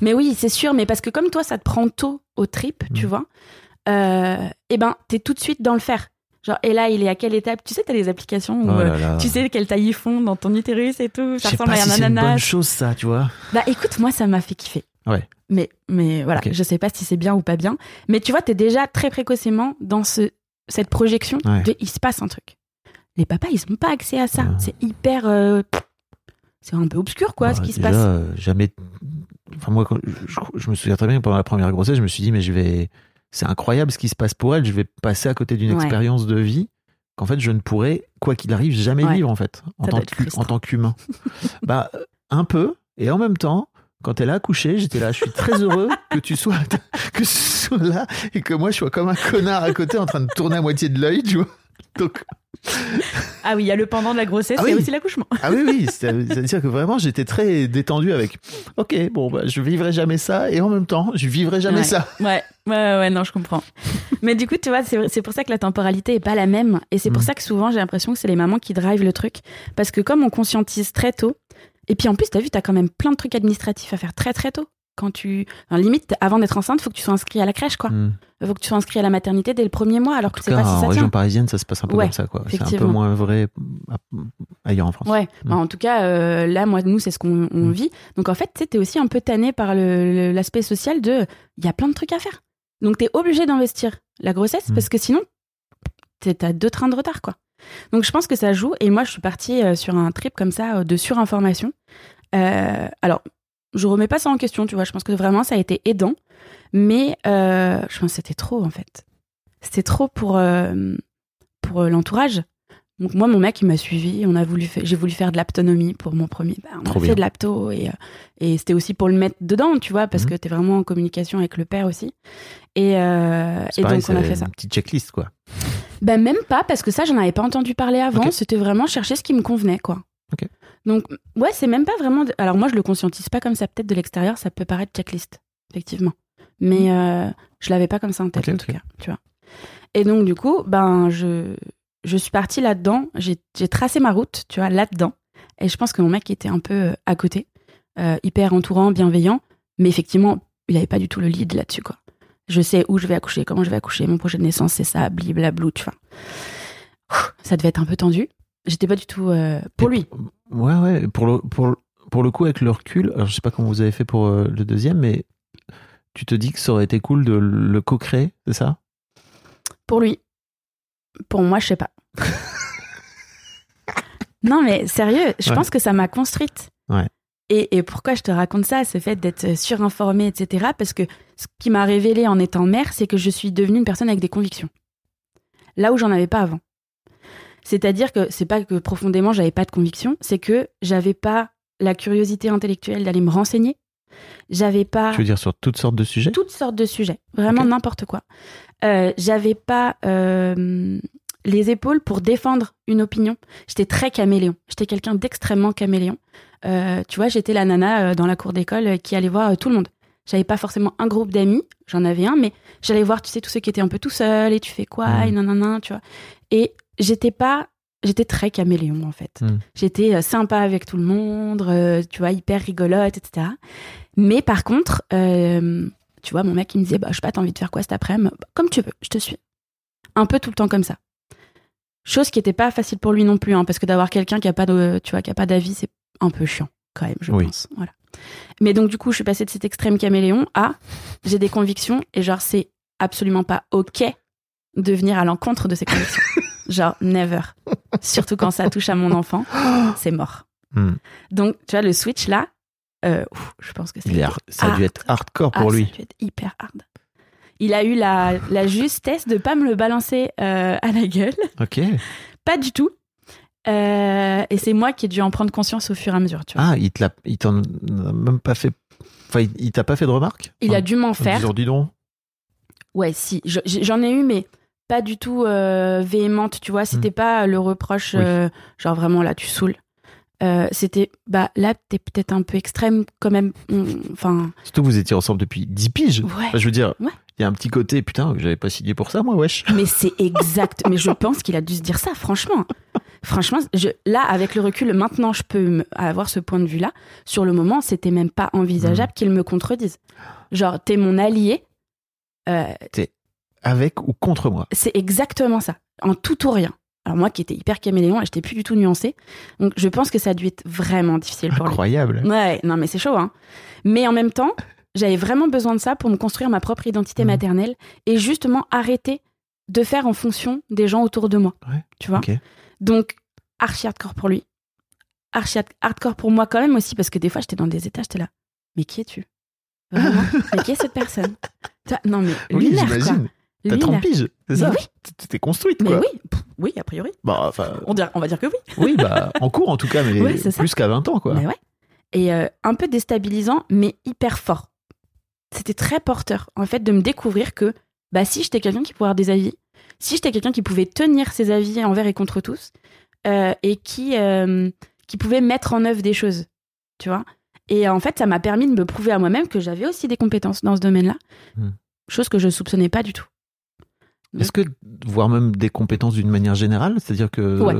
Mais oui, c'est sûr, mais parce que comme toi, ça te prend tôt au trip, tu Mm. vois, euh, eh ben, t'es tout de suite dans le faire. Genre, et là, il est à quelle étape? Tu sais, t'as des applications où Oh euh, là là. tu sais quelle taille ils font dans ton utérus et tout. Ça ressemble pas à si un c'est une bonne ananas. chose, ça, tu vois. Bah écoute, moi, ça m'a fait kiffer. Ouais. Mais, mais voilà, Ok. je sais pas si c'est bien ou pas bien. Mais tu vois, t'es déjà très précocement dans ce, cette projection Ouais. de il se passe un truc. Les papas, ils ont pas accès à ça. Ouais. C'est hyper. euh, c'est un peu obscur, quoi, Bah, ce qui se passe. euh, jamais. Enfin, moi, je, je me souviens très bien que pendant la première grossesse, je me suis dit, mais je vais. C'est incroyable ce qui se passe pour elle. Je vais passer à côté d'une expérience de vie qu'en fait, je ne pourrais, quoi qu'il arrive, jamais vivre, en fait, en Ça tant qu'humain. bah, un peu. Et en même temps, quand elle a accouché, j'étais là, je suis très heureux que tu sois, que sois là et que moi, je sois comme un connard à côté en train de tourner à moitié de l'œil, tu vois. Donc, Ah oui, il y a le pendant de la grossesse, Ah oui. aussi l'accouchement. Ah oui, oui, c'est- c'est-à-dire que vraiment, j'étais très détendu avec Ok, bon, bah, je vivrai jamais ça, et en même temps, je vivrai jamais Ouais. ça. Ouais, ouais, ouais, non, je comprends. Mais du coup, tu vois, c'est c'est pour ça que la temporalité est pas la même. Et c'est pour Mm. ça que souvent, j'ai l'impression que c'est les mamans qui drivent le truc. Parce que comme on conscientise très tôt, et puis en plus, t'as vu, t'as quand même plein de trucs administratifs à faire très très tôt. quand tu. enfin, limite, avant d'être enceinte, faut que tu sois inscrit à la crèche, quoi. Hmm. Faut que tu sois inscrit à la maternité dès le premier mois, alors que tu sais pas si en ça région parisienne, ça se passe un peu Ouais, comme ça, quoi. C'est un peu moins vrai ailleurs en France. Ouais, Mm. Bah, en tout cas, euh, là, moi, nous, c'est ce qu'on on Mm. vit. Donc, en fait, tu aussi un peu tanné par l'aspect social de. Il y a plein de trucs à faire. Donc, t'es obligé d'investir la grossesse parce que sinon, t'es- t'as deux trains de retard, quoi. Donc, je pense que ça joue. Et moi, je suis partie euh, sur un trip comme ça euh, de surinformation. Euh, alors, je remets pas ça en question, tu vois. Je pense que vraiment, ça a été aidant. Mais je pense que c'était trop, en fait. C'était trop pour, l'entourage. Donc moi, mon mec, il m'a suivi. On a voulu, j'ai voulu faire de l'aptonomie pour mon premier. Bah, on Trop a bien. fait de l'apto et, euh, et c'était aussi pour le mettre dedans, tu vois, parce Mhm. que t'es vraiment en communication avec le père aussi. Et, euh, et pareil, donc on a fait ça. Une petite checklist, quoi. Ben même pas, parce que ça, j'en avais pas entendu parler avant. C'était vraiment chercher ce qui me convenait, quoi. Donc ouais, c'est même pas vraiment. de- Alors moi, je le conscientise pas comme ça. Peut-être de l'extérieur, ça peut paraître checklist, effectivement. Mais euh, je l'avais pas comme ça en tête, en tout cas, tu vois. Et donc du coup, ben je je suis partie là-dedans. J'ai tracé ma route, tu vois, là-dedans. Et je pense que mon mec était un peu euh, à côté, euh, hyper entourant, bienveillant, mais effectivement, il avait pas du tout le lead là-dessus, quoi. Je sais où je vais accoucher, comment je vais accoucher, mon projet de naissance, c'est ça, bliblablou, tu vois. Ouh, Ça devait être un peu tendu. J'étais pas du tout euh, pour lui. Ouais, ouais. Pour le, pour, le- pour le coup, avec le recul, alors je sais pas comment vous avez fait pour euh, le deuxième, mais tu te dis que ça aurait été cool de le co-créer, c'est ça? Pour lui. Pour moi, je sais pas. non, mais sérieux, je Ouais. pense que ça m'a construite. Ouais. Et, et pourquoi je te raconte ça, ce fait d'être surinformée, etc. Parce que ce qui m'a révélé en étant mère, c'est que je suis devenue une personne avec des convictions. Là où j'en avais pas avant. C'est-à-dire que c'est pas que profondément j'avais pas de convictions, c'est que j'avais pas la curiosité intellectuelle d'aller me renseigner. J'avais pas Tu veux dire sur toutes sortes de sujets? Toutes sortes de sujets, vraiment n'importe quoi. Euh, J'avais pas euh, les épaules pour défendre une opinion. J'étais très caméléon. J'étais quelqu'un d'extrêmement caméléon. Euh, tu vois, j'étais la nana dans la cour d'école qui allait voir tout le monde. J'avais pas forcément un groupe d'amis, j'en avais un, mais j'allais voir, tu sais, tous ceux qui étaient un peu tout seuls et tu fais quoi, Mhm. et nanana, tu vois. Et j'étais pas, j'étais très caméléon en fait. Mhm. J'étais sympa avec tout le monde, euh, tu vois, hyper rigolote, etc. Mais par contre, euh, tu vois, mon mec, il me disait, bah, je sais pas, t'as envie de faire quoi cet après-midi? Bah, Comme tu veux, je te suis. Un peu tout le temps comme ça. Chose qui était pas facile pour lui non plus, hein, parce que d'avoir quelqu'un qui a pas de, tu vois, qui a pas d'avis, c'est un peu chiant, quand même, je Oui. pense. Voilà. Mais donc, du coup, je suis passée de cet extrême caméléon à, j'ai des convictions, et genre, c'est absolument pas OK de venir à l'encontre de ces convictions. genre, never. Surtout quand ça touche à mon enfant, c'est mort. Hmm. Donc, tu vois, le switch là, euh, ouf, je pense que est har- Ça a dû Ah. être hardcore ah, pour lui. Ça a dû être hyper hard. Il a eu la, la justesse de pas me le balancer euh, à la gueule. Ok. Pas du tout. Euh, et c'est moi qui ai dû en prendre conscience au fur et à mesure. Tu vois. Ah, il te l'a- il t'en a même pas fait. Enfin, il, il t'a pas fait de remarques? Il a dû m'en En faire. disant, dis donc. Ouais, si. Je- J'en ai eu, mais pas du tout euh, véhémente, tu vois. C'était pas le reproche. Oui. genre vraiment là, tu saoules. Euh, C'était, bah là, t'es peut-être un peu extrême quand même. On- Enfin, Surtout que vous étiez ensemble depuis 10 piges. ouais. Enfin, je veux dire, il Ouais. y a un petit côté, putain, j'avais pas signé pour ça, moi, wesh. Mais c'est exact. mais je pense qu'il a dû se dire ça, franchement. Franchement, je, là, avec le recul, maintenant, je peux me- avoir ce point de vue-là. Sur le moment, c'était même pas envisageable Hmm. qu'il me contredise. Genre, t'es mon allié. euh, Avec ou contre moi. c'est exactement ça. En tout ou rien. Alors moi qui étais hyper caméléon j'étais plus du tout nuancée. Donc je pense que ça a dû être vraiment difficile pour lui. Incroyable. Ouais, non mais c'est chaud, hein. Mais en même temps, j'avais vraiment besoin de ça pour me construire ma propre identité Mhm. maternelle et justement arrêter de faire en fonction des gens autour de moi. Ouais, Tu vois. Donc, archi hardcore pour lui. Archi hard- hardcore pour moi quand même aussi, parce que des fois j'étais dans des états, j'étais là. Mais qui es-tu? Vraiment? Mais qui est cette personne Non mais Oui, lunaire, quoi. T'as Lunaire. 30 piges, c'est ça oui. T'es construite, Mais quoi. oui, pff, oui, a priori. Bah, enfin, On, on va dire que oui. oui, bah, en cours en tout cas, mais Ouais, plus qu'à 20 ans, quoi. Mais ouais. Et euh, un peu déstabilisant, mais hyper fort. C'était très porteur, en fait, de me découvrir que bah, si j'étais quelqu'un qui pouvait avoir des avis, si j'étais quelqu'un qui pouvait tenir ses avis envers et contre tous, euh, et qui, euh, qui pouvait mettre en œuvre des choses, tu vois. Et en fait, ça m'a permis de me prouver à moi-même que j'avais aussi des compétences dans ce domaine-là, Hmm. chose que je soupçonnais pas du tout. Est-ce que, voire même des compétences d'une manière générale, c'est-à-dire que Ouais.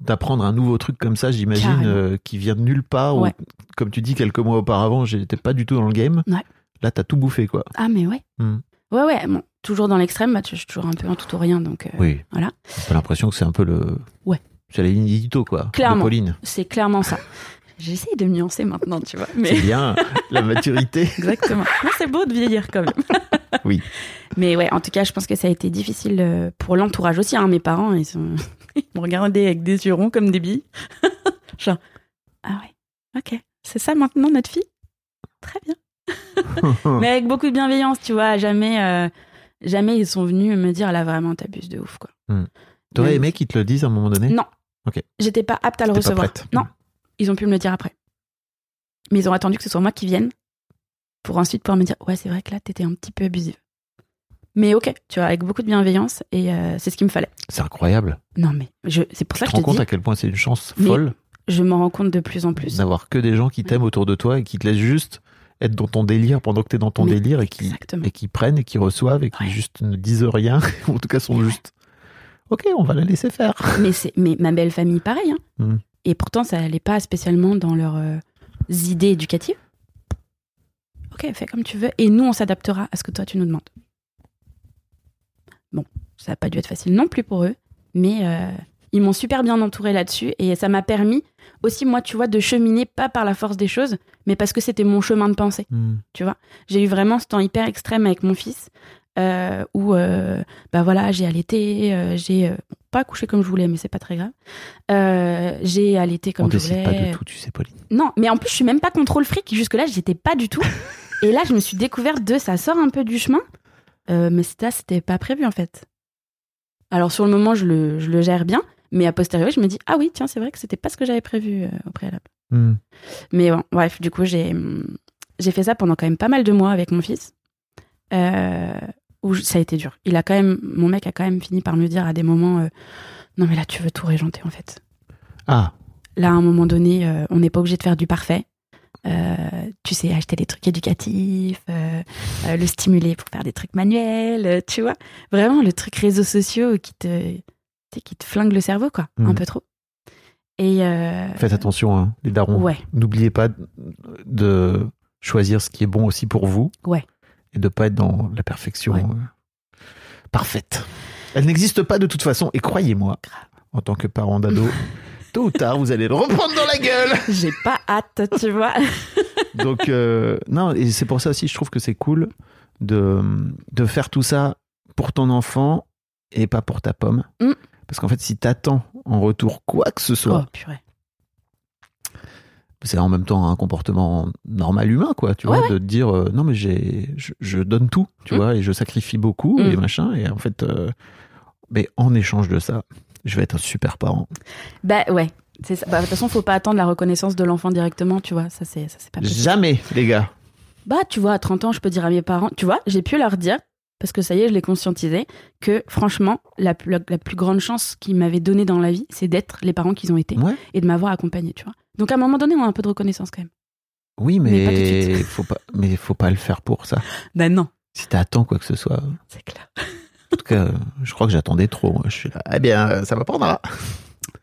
d'apprendre un nouveau truc comme ça, j'imagine, euh, qui vient de nulle part, Ouais. ou comme tu dis, quelques mois auparavant, j'étais pas du tout dans le game. Ouais. Là, t'as tout bouffé, quoi. Ah, mais ouais. Hmm. Ouais, ouais. Bon, toujours dans l'extrême, bah, je suis toujours un peu en tout ou rien, donc euh, Oui. voilà. T'as l'impression que c'est un peu le. Ouais. C'est la ligne édito, quoi. Clairement. De Pauline. c'est clairement ça. J'essaye de me nuancer maintenant, tu vois. C'est bien, la maturité. exactement. C'est beau de vieillir quand même. Oui. Mais ouais, en tout cas, je pense que ça a été difficile euh, pour l'entourage aussi. Hein. Mes parents, ils, sont... ils m'ont regardé avec des yeux ronds comme des billes. Genre, ah ouais, ok, c'est ça maintenant notre fille? Très bien. Mais avec beaucoup de bienveillance, tu vois. Jamais, euh, jamais ils sont venus me dire là vraiment t'abuses de ouf quoi. T'aurais Même- aimé qu'ils te le disent à un moment donné? Non. Ok. J'étais pas apte à le recevoir. Non, ils ont pu me le dire après. Mais ils ont attendu que ce soit moi qui vienne pour ensuite pouvoir me dire ouais c'est vrai que là t'étais un petit peu abusive. Mais ok, tu vois, avec beaucoup de bienveillance et euh, c'est ce qu'il me fallait. C'est incroyable. Non mais je, c'est pour ça Tu que te je rends te compte dis, à quel point c'est une chance folle je m'en rends compte de plus en plus. d'avoir que des gens qui t'aiment autour de toi et qui te laissent juste être dans ton délire pendant que t'es dans ton Mais délire et qui, et qui prennent et qui reçoivent et qui Ouais. juste ne disent rien, en tout cas sont juste ok on va la laisser faire. Mais c'est, mais ma belle famille pareil. Hein. Mm. Et pourtant ça allait pas spécialement dans leurs euh, idées éducatives. Ok, fais comme tu veux et nous on s'adaptera à ce que toi tu nous demandes. Bon, ça n'a pas dû être facile non plus pour eux, mais euh, ils m'ont super bien entouré là-dessus et ça m'a permis aussi moi tu vois de cheminer pas par la force des choses, mais parce que c'était mon chemin de pensée. Hmm. tu vois. J'ai eu vraiment ce temps hyper extrême avec mon fils, euh, où, euh, bah voilà, j'ai allaité, euh, j'ai pas accouché comme je voulais, mais c'est pas très grave. Euh, j'ai allaité comme on je décide voulais. pas de tout, tu sais Pauline. Non, mais en plus, je suis même pas contrôle fric. Jusque-là, j'étais pas du tout. Et là, je me suis découverte de ça sort un peu du chemin. Euh, mais ça, c'était pas prévu en fait. Alors sur le moment, je le, je le gère bien, mais a posteriori, je me dis ah oui, tiens, c'est vrai que c'était pas ce que j'avais prévu euh, au préalable. Hmm. Mais bon, bref, du coup, j'ai j'ai fait ça pendant quand même pas mal de mois avec mon fils. Euh, où je- ça a été dur. Il a quand même, mon mec a quand même fini par me dire à des moments, euh, non mais là tu veux tout régenter en fait. Ah Là, à un moment donné, on n'est pas obligé de faire du parfait. Euh, tu sais, acheter des trucs éducatifs, euh, euh, le stimuler pour faire des trucs manuels, tu vois. Vraiment, le truc réseaux sociaux qui te, qui te flingue le cerveau, quoi, Mhm. un peu trop. Et euh, faites attention hein, les darons. ouais, N'oubliez pas de choisir ce qui est bon aussi pour vous. Ouais. Et de pas être dans la perfection Ouais. parfaite. Elle n'existe pas de toute façon. Et croyez-moi, en tant que parent d'ado, tôt ou tard, vous allez le reprendre dans la gueule. j'ai pas hâte, tu vois. Donc, euh, non, et c'est pour ça aussi, je trouve que c'est cool de, de faire tout ça pour ton enfant et pas pour ta pomme. Mm. Parce qu'en fait, si t'attends en retour quoi que ce soit, Oh, c'est en même temps un comportement normal humain, quoi, tu Ouais, vois, de te dire euh, non, mais j'ai, je, je donne tout, tu Mm. vois, et je sacrifie beaucoup Mm. et machin, et en fait, euh, mais en échange de ça, je vais être un super parent. Bah ouais. Ça. Bah, de toute façon, faut pas attendre la reconnaissance de l'enfant directement, tu vois. Ça, c'est, ça, c'est pas possible. Jamais, les gars. Bah, tu vois, à 30 ans, je peux dire à mes parents, tu vois, j'ai pu leur dire, parce que ça y est, je l'ai conscientisé, que franchement, la, plus- la, la plus grande chance qu'ils m'avaient donnée dans la vie, c'est d'être les parents qu'ils ont été Ouais. et de m'avoir accompagné, tu vois. Donc à un moment donné, on a un peu de reconnaissance quand même. Oui, Mais pas mais suite. faut pas, mais faut pas le faire pour ça. Ben non, Si t'attends quoi que ce soit, c'est clair. Tout cas, je crois que j'attendais trop. Je suis là, eh bien, ça m'apprendra.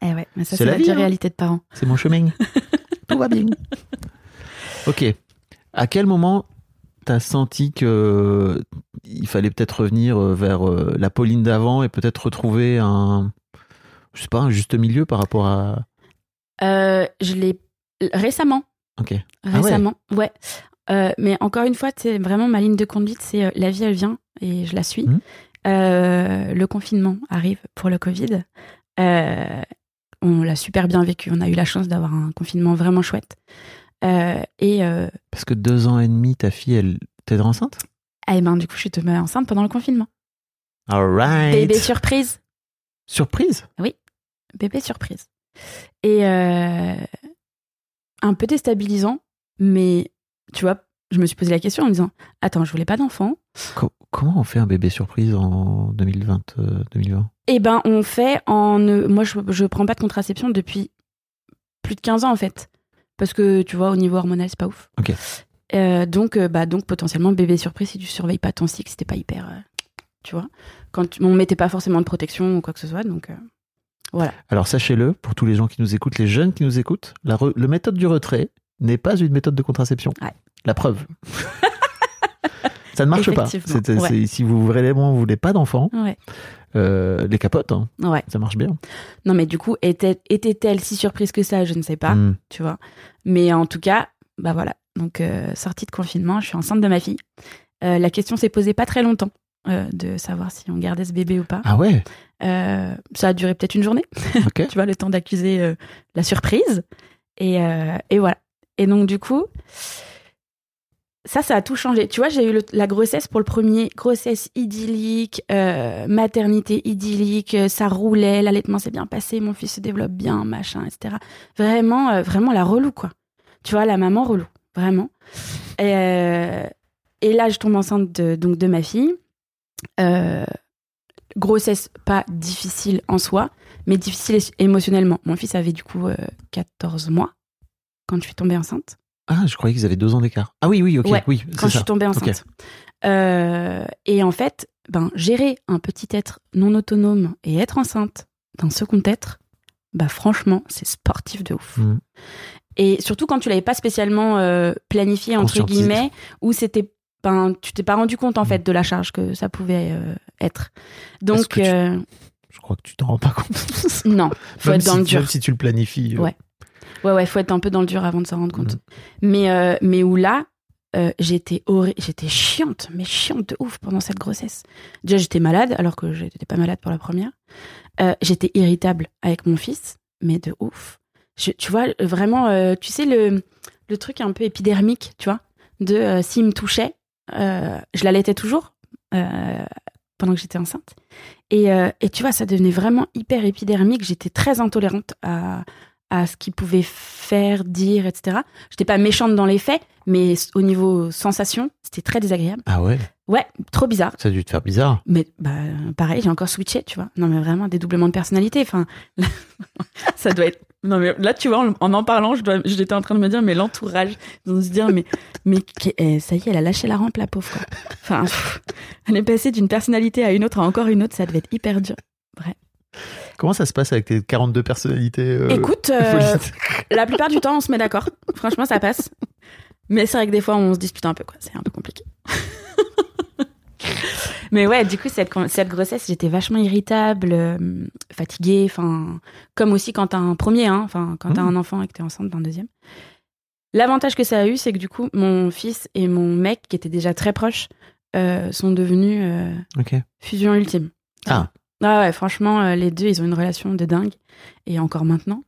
Eh ouais, mais ça, C'est la la, vie, hein. réalité de parents. C'est mon chemin. Tout va bien. Ok. À quel moment t'as senti que il fallait peut-être revenir euh, vers euh, la Pauline d'avant et peut-être retrouver un, je sais pas, un juste milieu par rapport à. Euh, je l'ai récemment, Ok. ouais. récemment, ouais. Euh, mais encore une fois, c'est vraiment ma ligne de conduite, c'est euh, la vie, elle vient et je la suis. Mhm. Euh, le confinement arrive pour le Covid. Euh, on l'a super bien vécu. On a eu la chance d'avoir un confinement vraiment chouette. Euh, et Parce que deux ans et demi, ta fille, elle t'es enceinte? eh ben, du coup, je suis tombée enceinte pendant le confinement. Alright. Bébé surprise. Surprise? Bébé surprise. Et euh, un peu déstabilisant, mais tu vois, je me suis posé la question en me disant Attends, je voulais pas d'enfant. Co- comment on fait un bébé surprise en 2020, euh, 2020 Eh ben, on fait en. ne- Moi, je, je prends pas de contraception depuis plus de 15 ans, en fait. Parce que, tu vois, au niveau hormonal, c'est pas ouf. Ok. Euh, donc, euh, bah, donc, potentiellement, bébé surprise, si tu surveilles pas ton cycle, c'était pas hyper. euh, tu vois Quand on mettait pas forcément de protection ou quoi que ce soit, donc. euh, voilà. Alors sachez-le, pour tous les gens qui nous écoutent, les jeunes qui nous écoutent, la, la méthode du retrait n'est pas une méthode de contraception. Ouais. La preuve. Ça ne marche pas. Ouais. si vous vraiment voulez pas d'enfants, Ouais. euh, les capotes, hein, Ouais. ça marche bien. Non, mais du coup, était- était-elle si surprise que ça? Je ne sais pas, Mm. tu vois. Mais en tout cas, bah voilà. Donc, euh, sortie de confinement, je suis enceinte de ma fille. Euh, la question s'est posée pas très longtemps de savoir si on gardait ce bébé ou pas. Ah ouais, ça a duré peut-être une journée, tu vois, le temps d'accuser la surprise. Et, et voilà. Et donc, du coup, ça, ça a tout changé. Tu vois, j'ai eu la grossesse pour le premier, grossesse idyllique, euh, maternité idyllique, euh, ça roulait, l'allaitement s'est bien passé, mon fils se développe bien, machin, etc. Vraiment, euh, vraiment la relou, quoi. Tu vois, la maman relou, vraiment. Et, là, je tombe enceinte de, donc de ma fille. Grossesse pas difficile en soi, mais difficile émotionnellement. Mon fils avait du coup euh, 14 mois quand je suis tombée enceinte. Ah, je croyais qu'ils avaient deux ans d'écart. Ah oui, oui, ok, Ouais, oui, quand je ça. suis tombée enceinte. Euh, et en fait, ben, gérer un petit être non autonome et être enceinte d'un second être, bah franchement, c'est sportif de ouf. Mhm. Et surtout quand tu l'avais pas spécialement euh, planifié entre guillemets, où c'était, ben, tu t'es pas rendu compte en fait de la charge que ça pouvait euh, être. Donc tu- Je crois que tu t'en rends pas compte. non, faut même, être dans si, le dur. même si tu le planifies. Ouais. Ouais, ouais, faut être un peu dans le dur avant de s'en rendre compte. Mais, euh, mais où là, euh, j'étais j'étais chiante, mais chiante de ouf pendant cette grossesse. Déjà, j'étais malade, alors que j'étais pas malade pour la première. Euh, j'étais irritable avec mon fils, mais de ouf. Je- tu vois, vraiment, euh, tu sais, le, le truc un peu épidermique, tu vois, de euh, s'il me touchait, euh, je l'allaitais toujours euh, pendant que j'étais enceinte. Et, euh, et tu vois, ça devenait vraiment hyper épidermique. J'étais très intolérante à, à ce qu'il pouvait faire, dire, etc. J'étais pas méchante dans les faits, mais au niveau sensation, c'était très désagréable. Ah ouais, Ouais, trop bizarre. ça a dû te faire bizarre. Mais bah, pareil, j'ai encore switché, tu vois. Non, mais vraiment, des doublements de personnalité. Enfin, ça doit être. Non, mais là, tu vois, en en, parlant, je dois- j'étais en train de me dire, mais l'entourage, de se dire, mais, mais eh, ça y est, elle a lâché la rampe, la pauvre, quoi. Enfin, pff, elle est passée d'une personnalité à une autre à encore une autre, ça devait être hyper dur. Comment ça se passe avec tes 42 personnalités euh, Écoute, euh, la plupart du temps, on se met d'accord. Franchement, ça passe. Mais c'est vrai que des fois, on se dispute un peu, quoi. C'est un peu compliqué. Mais ouais, du coup, cette, cette grossesse, j'étais vachement irritable, euh, fatiguée, enfin, comme aussi quand t'as un premier, hein, enfin, quand t'as Mhm. un enfant et que t'es enceinte d'un deuxième. L'avantage que ça a eu, c'est que du coup, mon fils et mon mec, qui étaient déjà très proches, euh, sont devenus euh, fusion ultime. Ah. Ah ouais, franchement, euh, les deux, ils ont une relation de dingue. Et encore maintenant.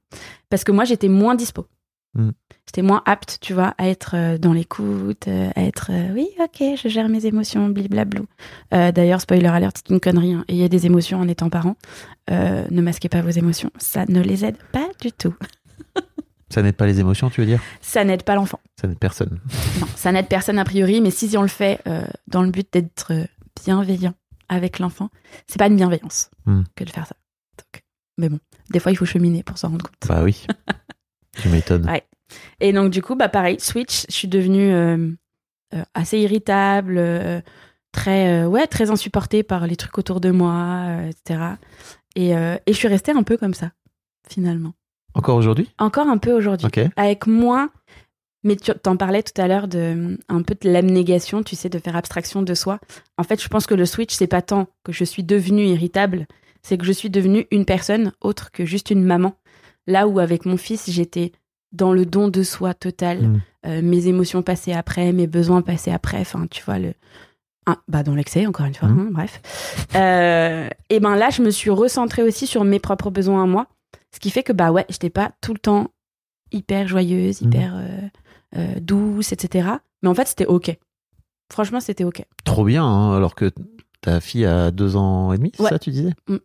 Parce que moi, j'étais moins dispo. Mm. J'étais moins apte, tu vois, à être euh, dans l'écoute, euh, à être euh, oui, ok, je gère mes émotions, bliblablou. Euh, D'ailleurs, spoiler alert, c'est une connerie. hein. Et il y a des émotions en étant parent. Euh, ne masquez pas vos émotions. Ça ne les aide pas du tout. Ça n'aide pas les émotions, tu veux dire? Ça n'aide pas l'enfant. Ça n'aide personne. Non, ça n'aide personne a priori, mais si on le fait dans le but d'être bienveillant avec l'enfant, c'est pas une bienveillance Hmm. que de faire ça. Donc, mais bon, des fois il faut cheminer pour s'en rendre compte. Bah oui. tu m'étonnes. Ouais. Et donc du coup, bah pareil, switch, je suis devenue euh, euh, assez irritable, euh, très ouais, très insupportée par les trucs autour de moi, etc. Et, et je suis restée un peu comme ça, finalement. Encore aujourd'hui? Encore un peu aujourd'hui. Ok. avec moins. Mais tu t'en parlais tout à l'heure de un peu de l'abnégation, tu sais, de faire abstraction de soi. En fait, je pense que le switch, c'est pas tant que je suis devenue irritable, c'est que je suis devenue une personne autre que juste une maman. Là où avec mon fils, j'étais dans le don de soi total, Mm. Euh, mes émotions passées après, mes besoins passés après. Enfin, tu vois le. Ah, bah dans l'excès encore une fois. Mhm. hein, bref. Euh, et ben là, je me suis recentrée aussi sur mes propres besoins à moi, ce qui fait que bah ouais, j'étais pas tout le temps hyper joyeuse, Mhm. hyper euh, euh, douce, etc. Mais en fait, c'était ok. Franchement, c'était ok. Trop bien, hein, alors que ta fille a deux ans et demi, Ouais. ça tu disais Mm.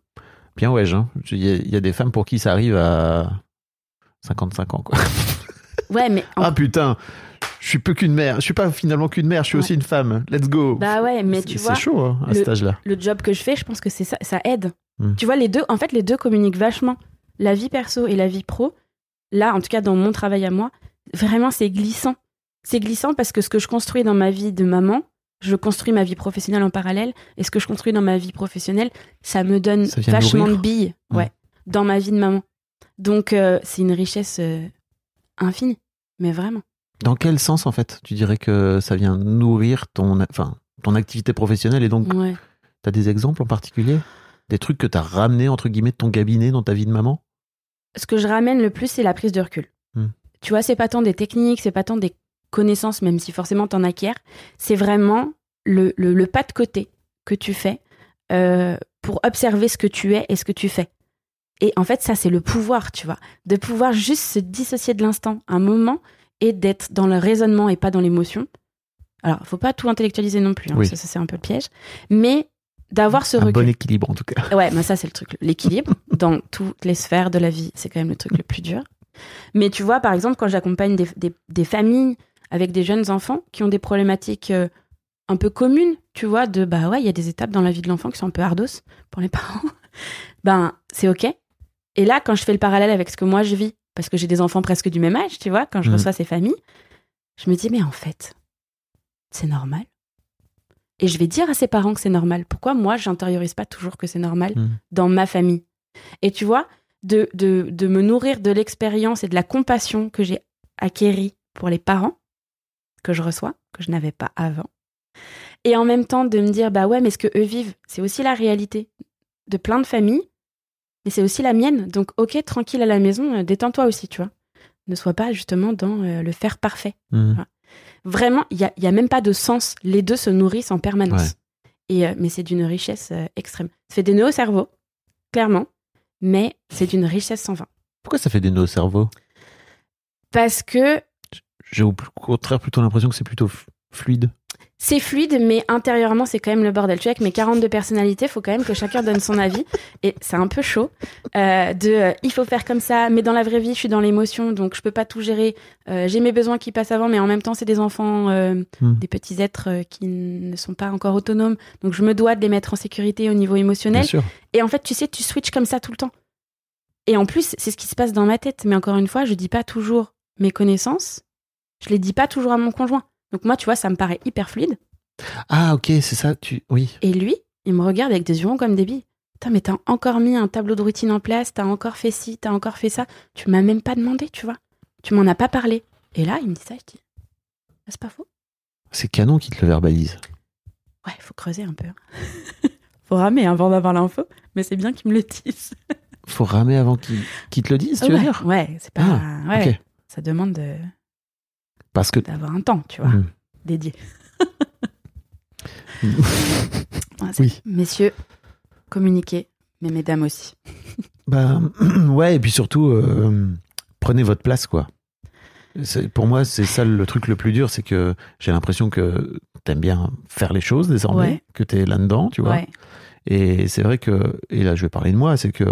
Bien ouais, hein. Il y, a- il y a des femmes pour qui ça arrive à 55 ans, quoi. Ouais, mais en- Ah putain, je suis peu qu'une mère. Je suis pas finalement qu'une mère, je suis Ouais. aussi une femme. Let's go. bah ouais, mais tu vois, C'est chaud hein, à cet âge-là. le job que je fais, je pense que c'est ça, ça aide. Mm. Tu vois, les deux, en fait, les deux communiquent vachement. La vie perso et la vie pro, là, en tout cas, dans mon travail à moi, vraiment, c'est glissant. C'est glissant parce que ce que je construis dans ma vie de maman, je construis ma vie professionnelle en parallèle. Et ce que je construis dans ma vie professionnelle, ça me donne Ça vachement nourrir. de billes, ouais, dans ma vie de maman. Donc, euh, c'est une richesse euh, infinie. Mais vraiment. Dans quel sens en fait tu dirais que ça vient nourrir ton, enfin ton activité professionnelle. Et donc, Ouais. tu as des exemples en particulier? Des trucs que tu as ramenés, entre guillemets, de ton cabinet dans ta vie de maman? Ce que je ramène le plus, c'est la prise de recul. Tu vois, c'est pas tant des techniques, c'est pas tant des connaissances, même si forcément t'en acquiers. C'est vraiment le, le, le pas de côté que tu fais euh, pour observer ce que tu es et ce que tu fais. Et en fait, ça, c'est le pouvoir, tu vois. De pouvoir juste se dissocier de l'instant un moment et d'être dans le raisonnement et pas dans l'émotion. Alors, faut pas tout intellectualiser non plus, hein, Oui. ça, ça, c'est un peu le piège. Mais d'avoir ce Un recul. bon équilibre, en tout cas. Ouais, mais ça, c'est le truc. L'équilibre dans toutes les sphères de la vie, c'est quand même le truc le plus dur. Mais tu vois, par exemple, quand j'accompagne des, des- des familles avec des jeunes enfants qui ont des problématiques euh, un peu communes, tu vois, de bah ouais, il y a des étapes dans la vie de l'enfant qui sont un peu ardos pour les parents. ben, c'est OK. Et là, quand je fais le parallèle avec ce que moi je vis, parce que j'ai des enfants presque du même âge, tu vois, quand je Mhm. reçois ces familles, je me dis, mais en fait, c'est normal. Et je vais dire à ses parents que c'est normal. Pourquoi moi, j'intériorise pas toujours que c'est normal Mhm. dans ma famille? Et tu vois, de, de, de me nourrir de l'expérience et de la compassion que j'ai acquérie pour les parents que je reçois, que je n'avais pas avant. Et en même temps, de me dire, bah ouais, mais ce que eux vivent, c'est aussi la réalité de plein de familles, mais c'est aussi la mienne. Donc, ok, tranquille à la maison, euh, détends-toi aussi, tu vois. Ne sois pas justement dans euh, le faire parfait. Mhm. Vraiment, il n'y a, y a même pas de sens. Les deux se nourrissent en permanence. Ouais. Et, euh, mais c'est d'une richesse euh, extrême. Ça fait des nœuds au cerveau, clairement, mais c'est d'une richesse sans fin. Pourquoi ça fait des nœuds au cerveau? Parce que J'ai au contraire plutôt l'impression que c'est plutôt fluide. c'est fluide, mais intérieurement, c'est quand même le bordel. Tu vois, avec mes 42 personnalités, il faut quand même que chacun donne son avis. Et c'est un peu chaud. euh, de euh, il faut faire comme ça, mais dans la vraie vie, je suis dans l'émotion, donc je peux pas tout gérer. Euh, J'ai mes besoins qui passent avant, mais en même temps, c'est des enfants, Hmm. des petits êtres qui ne sont pas encore autonomes. Donc je me dois de les mettre en sécurité au niveau émotionnel. Bien sûr. Et en fait, tu sais, tu switches comme ça tout le temps. Et en plus, c'est ce qui se passe dans ma tête. Mais encore une fois, je dis pas toujours mes connaissances. Je les dis pas toujours à mon conjoint. Donc moi, tu vois, ça me paraît hyper fluide. Ah, ok, c'est ça. Tu... Oui. Et lui, il me regarde avec des yeux ronds comme des billes. Putain, mais t'as encore mis un tableau de routine en place, t'as encore fait ci, t'as encore fait ça. Tu m'as même pas demandé, tu vois. Tu m'en as pas parlé. Et là, il me dit ça, je dis, Ah, c'est pas faux. C'est canon qui te le verbalise. Ouais, faut creuser un peu. faut ramer avant d'avoir l'info, mais c'est bien qu'ils me le disent. Faut ramer avant qu'il qu'il te le dise, tu veux ouais, dire? ouais, c'est pas. Ah, ouais. Ça demande de- Parce que. d'avoir un temps, tu vois, Hmm. dédié. Oui. Messieurs, communiquez, mais mesdames aussi. Bah, ouais, et puis surtout, euh, prenez votre place, quoi. Pour moi, c'est ça le truc le plus dur, c'est que j'ai l'impression que t'aimes bien faire les choses désormais, Ouais. que t'es là-dedans, tu vois. Ouais. Et c'est vrai que, et là je vais parler de moi, c'est que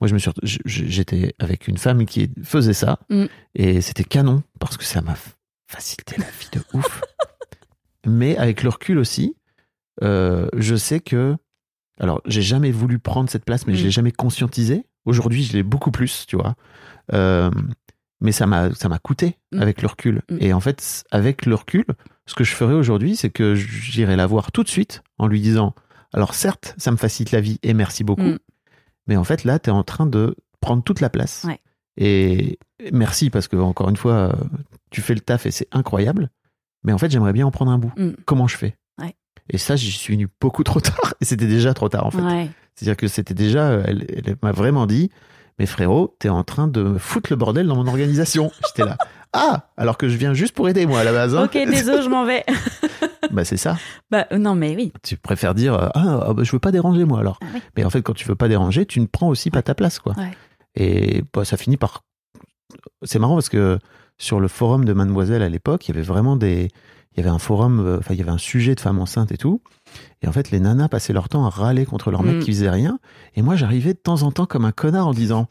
moi je me suis, j'étais avec une femme qui faisait ça, Mm. et c'était canon parce que ça m'a facilité la vie de ouf. Mais avec le recul aussi, euh, je sais que, alors j'ai jamais voulu prendre cette place, mais je Mm. l'ai jamais conscientisé. Aujourd'hui, je l'ai beaucoup plus, tu vois. Euh, mais ça m'a, ça m'a coûté Mm. avec le recul. Mm. Et en fait, avec le recul, ce que je ferais aujourd'hui, c'est que j'irai la voir tout de suite en lui disant alors certes, ça me facilite la vie et merci beaucoup, Mm. mais en fait là, tu es en train de prendre toute la place. Ouais. Et merci parce que encore une fois, tu fais le taf et c'est incroyable, mais en fait j'aimerais bien en prendre un bout. Mm. Comment je fais? Ouais. Et ça, j'y suis venu beaucoup trop tard et c'était déjà trop tard en fait. Ouais. C'est-à-dire que c'était déjà, elle, elle m'a vraiment dit, mais frérot, t'es en train de foutre le bordel dans mon organisation. J'étais là. Ah, alors que je viens juste pour aider moi à la base. hein. Ok, désolé, je m'en vais. Bah c'est ça. bah, euh, non, mais oui. Tu préfères dire ah, ah, bah, je veux pas déranger moi alors. Ah oui. Mais en fait quand tu veux pas déranger, tu ne prends aussi pas ta place quoi. Ouais. Et bah, ça finit par. C'est marrant parce que sur le forum de Mademoiselle à l'époque, il y avait vraiment des. Il y avait un forum, euh, enfin il y avait un sujet de femmes enceintes et tout. Et en fait les nanas passaient leur temps à râler contre leur mec Mm. qui faisait rien. Et moi j'arrivais de temps en temps comme un connard en disant.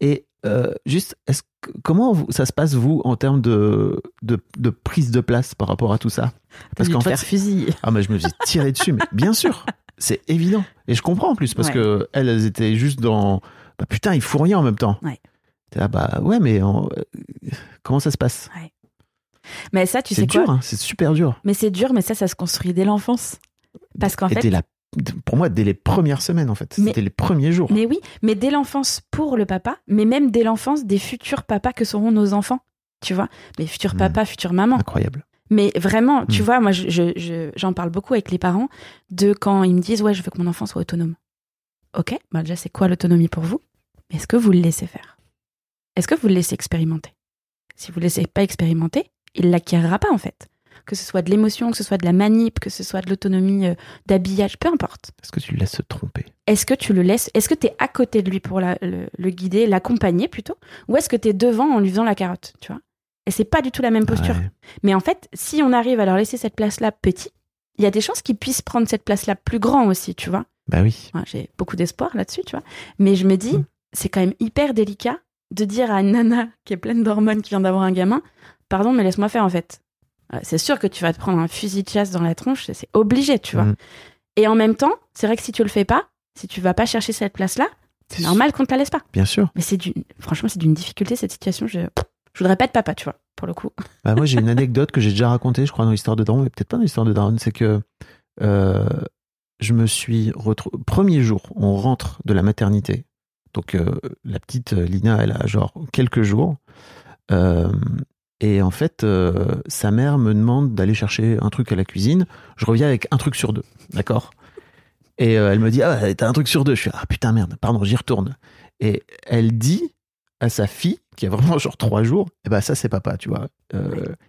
Et euh, juste, est-ce comment ça se passe vous en termes de, de, de prise de place par rapport à tout ça? Parce qu'en fait, fusiller. ah mais je me faisais tirer dessus, mais bien sûr, c'est évident. Et je comprends en plus, parce Ouais. que elles, elles étaient juste dans... Bah putain, il faut rien en même temps. Ouais. T'es là, bah ouais, mais euh, comment ça se passe? Mais ça, tu sais quoi? dur, hein, c'est super dur. Mais c'est dur, mais ça, ça se construit dès l'enfance. Parce qu'en fait, la- Pour moi, dès les premières semaines, en fait. C'était les premiers jours. mais oui, mais dès l'enfance pour le papa, mais même dès l'enfance des futurs papas que seront nos enfants. Tu vois, mes futurs Mm. papas, futures mamans. Incroyable. Mais vraiment, tu Mm. vois, moi, je- je- je- j'en parle beaucoup avec les parents de quand ils me disent Ouais, je veux que mon enfant soit autonome. Ok, bah déjà, c'est quoi l'autonomie pour vous? Est-ce que vous le laissez faire? Est-ce que vous le laissez expérimenter? Si vous ne le laissez pas expérimenter, il l'acquérera pas en fait. Que ce soit de l'émotion, que ce soit de la manip, que ce soit de l'autonomie euh, d'habillage, peu importe. Est-ce que tu le laisses se tromper? Est-ce que tu le laisses Est-ce que tu es à côté de lui pour la- le, le guider, l'accompagner plutôt? Ou est-ce que tu es devant en lui faisant la carotte tu vois? Et c'est pas du tout la même posture. Ouais. Mais en fait, si on arrive à leur laisser cette place-là petit, il y a des chances qu'ils puissent prendre cette place-là plus grand aussi, tu vois? Bah oui. J'ai beaucoup d'espoir là-dessus, tu vois. Mais je me dis, Mm. c'est quand même hyper délicat de dire à une nana qui est pleine d'hormones, qui vient d'avoir un gamin, pardon, mais laisse-moi faire en fait. Euh, C'est sûr que tu vas te prendre un fusil de chasse dans la tronche, c'est- obligé, tu vois. Mm. Et en même temps, c'est vrai que si tu le fais pas, si tu vas pas chercher cette place-là, c'est normal qu'on te la laisse pas. Bien sûr. Mais c'est d'une, franchement, c'est d'une difficulté cette situation. Je, je voudrais pas être papa, tu vois, pour le coup. Bah, moi, j'ai une anecdote que j'ai déjà racontée, je crois, dans l'histoire de Daron, mais peut-être pas dans l'histoire de Daron. C'est que euh, je me suis retrouvé. Premier jour, on rentre de la maternité. Donc, euh, la petite euh, Lina, elle a genre quelques jours. Euh, et en fait, sa mère me demande d'aller chercher un truc à la cuisine. Je reviens avec un truc sur deux. D'accord? Et elle me dit Ah, t'as un truc sur deux. Je suis Ah, putain, merde, pardon, j'y retourne. Et elle dit à sa fille, qui a vraiment genre trois jours, eh ben ça c'est papa, tu vois.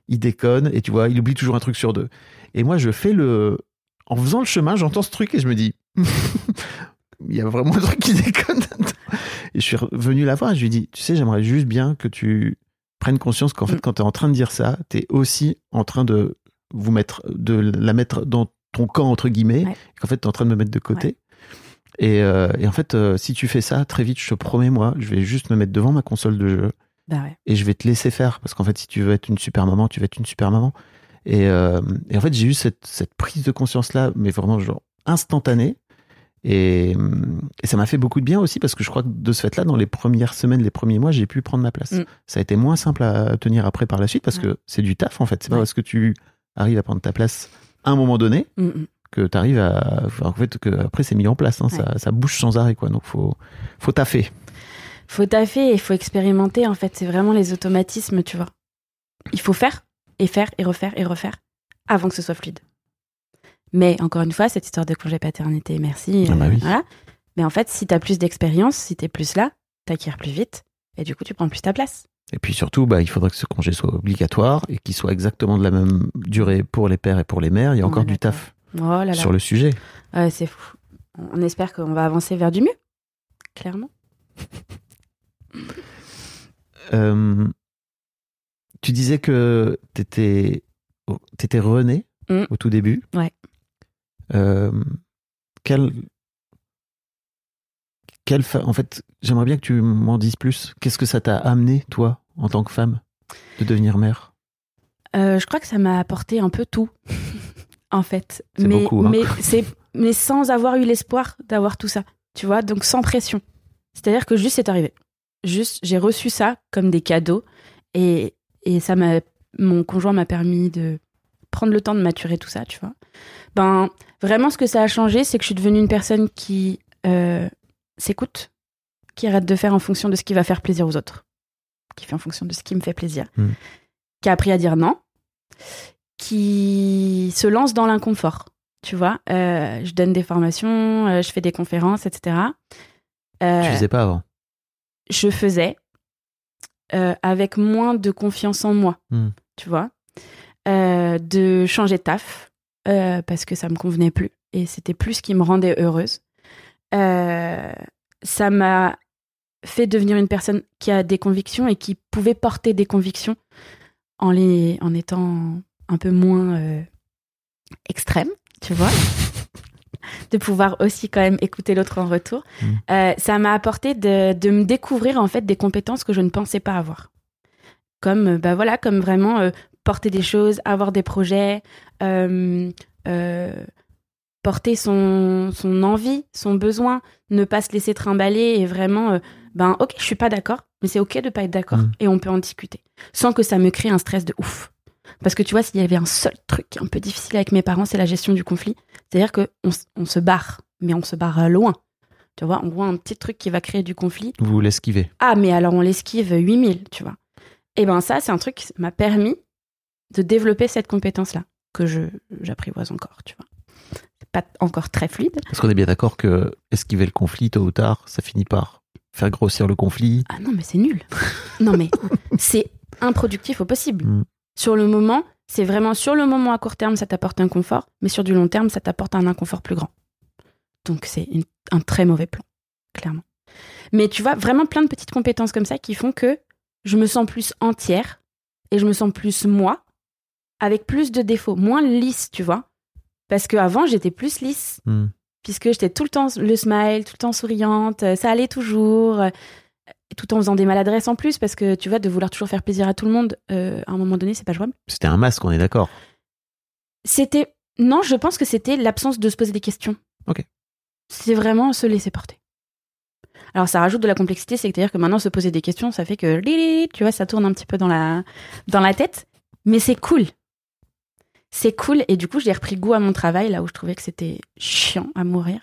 Il déconne et tu vois, il oublie toujours un truc sur deux. Et moi je fais le, en faisant le chemin, j'entends ce truc et je me dis, il y a vraiment un truc qui déconne. et je suis revenu la voir et je lui dit, tu sais, j'aimerais juste bien que tu prennes conscience qu'en fait Mm. quand tu es en train de dire ça, tu es aussi en train de vous mettre, de la mettre dans ton camp entre guillemets, Ouais. qu'en fait tu es en train de me mettre de côté. Et, euh, et en fait, euh, si tu fais ça, très vite, je te promets, moi, je vais juste me mettre devant ma console de jeu Bah ouais. et je vais te laisser faire. Parce qu'en fait, si tu veux être une super maman, tu vas être une super maman. Et, euh, et en fait, j'ai eu cette, cette prise de conscience-là, mais vraiment genre instantanée. Et, et ça m'a fait beaucoup de bien aussi parce que je crois que de ce fait-là, dans les premières semaines, les premiers mois, j'ai pu prendre ma place. Mm. Ça a été moins simple à tenir après par la suite parce Ouais. que c'est du taf en fait. C'est pas Ouais. parce que tu arrives à prendre ta place à un moment donné Mm, mm. que tu arrives à. En fait, que après c'est mis en place. hein. ça, ça bouge sans arrêt quoi. Donc faut, faut taffer. Faut taffer et il faut expérimenter. En fait, c'est vraiment les automatismes, tu vois. Il faut faire et faire et refaire et refaire avant que ce soit fluide. Mais encore une fois, cette histoire de congé paternité, merci. Ah bah euh, oui. voilà. Mais en fait, si t'as plus d'expérience, si t'es plus là, t'acquiers plus vite et du coup, tu prends plus ta place. Et puis surtout, bah, il faudrait que ce congé soit obligatoire et qu'il soit exactement de la même durée pour les pères et pour les mères. Il y a encore du taf Oh là là. sur le sujet. C'est fou. On espère qu'on va avancer vers du mieux. Clairement. Euh, tu disais que t'étais étais rené Mm. au tout début. Ouais. Euh, quel, fa- en fait, j'aimerais bien que tu m'en dises plus. Qu'est-ce que ça t'a amené, toi, en tant que femme, de devenir mère? Euh, je crois que ça m'a apporté un peu tout, en fait. C'est mais, beaucoup, hein. mais, c'est, mais sans avoir eu l'espoir d'avoir tout ça, tu vois, donc sans pression. C'est-à-dire que juste c'est arrivé. Juste, j'ai reçu ça comme des cadeaux et, et ça m'a, mon conjoint m'a permis de prendre le temps de maturer tout ça, tu vois. Ben, vraiment, ce que ça a changé, c'est que je suis devenue une personne qui euh, s'écoute, qui arrête de faire en fonction de ce qui va faire plaisir aux autres, qui fait en fonction de ce qui me fait plaisir, Mm. qui a appris à dire non, qui se lance dans l'inconfort. Tu vois, Euh, je donne des formations, euh, je fais des conférences, etc. Tu faisais pas avant? je faisais euh, avec moins de confiance en moi, Hmm. tu vois, Euh, de changer de taf euh, parce que ça me convenait plus et c'était plus ce qui me rendait heureuse. Ça m'a fait devenir une personne qui a des convictions et qui pouvait porter des convictions en, les, en étant un peu moins extrême, tu vois. De pouvoir aussi quand même écouter l'autre en retour. Mm. Euh, ça m'a apporté de, de me découvrir en fait des compétences que je ne pensais pas avoir. Comme, euh, bah voilà, comme vraiment euh, porter des choses, avoir des projets, euh, porter son, son envie, son besoin, ne pas se laisser trimballer et vraiment, ben ok, je suis pas d'accord, mais c'est ok de pas être d'accord Mm. et on peut en discuter sans que ça me crée un stress de ouf. Parce que tu vois, s'il y avait un seul truc un peu difficile avec mes parents, c'est la gestion du conflit. C'est-à-dire qu'on on se barre, mais on se barre loin. Tu vois, on voit un petit truc qui va créer du conflit. Vous l'esquivez. Ah, mais alors on l'esquive 8000, tu vois. Et ben ça, c'est un truc qui m'a permis de développer cette compétence-là, que je j'apprivoise encore, tu vois. C'est pas encore très fluide. Parce qu'on est bien d'accord que esquiver le conflit, tôt ou tard, ça finit par faire grossir le conflit? Ah non, mais c'est nul. non, mais c'est improductif au possible. Mm. Sur le moment, c'est vraiment sur le moment à court terme, ça t'apporte un confort, mais sur du long terme, ça t'apporte un inconfort plus grand. Donc c'est un très mauvais plan, clairement. Mais tu vois, vraiment plein de petites compétences comme ça qui font que je me sens plus entière et je me sens plus moi, avec plus de défauts, moins lisse, tu vois. Parce qu'avant, j'étais plus lisse Hmm. puisque j'étais tout le temps le smile, tout le temps souriante, ça allait toujours, tout en faisant des maladresses en plus, parce que tu vois, de vouloir toujours faire plaisir à tout le monde, euh, à un moment donné, c'est pas jouable. C'était un masque, on est d'accord. C'était. Non, je pense que c'était l'absence de se poser des questions. Ok. C'est vraiment se laisser porter. Alors ça rajoute de la complexité, c'est-à-dire que maintenant se poser des questions, ça fait que tu vois, ça tourne un petit peu dans la dans la tête, mais c'est cool. C'est cool et du coup j'ai repris goût à mon travail là où je trouvais que c'était chiant à mourir.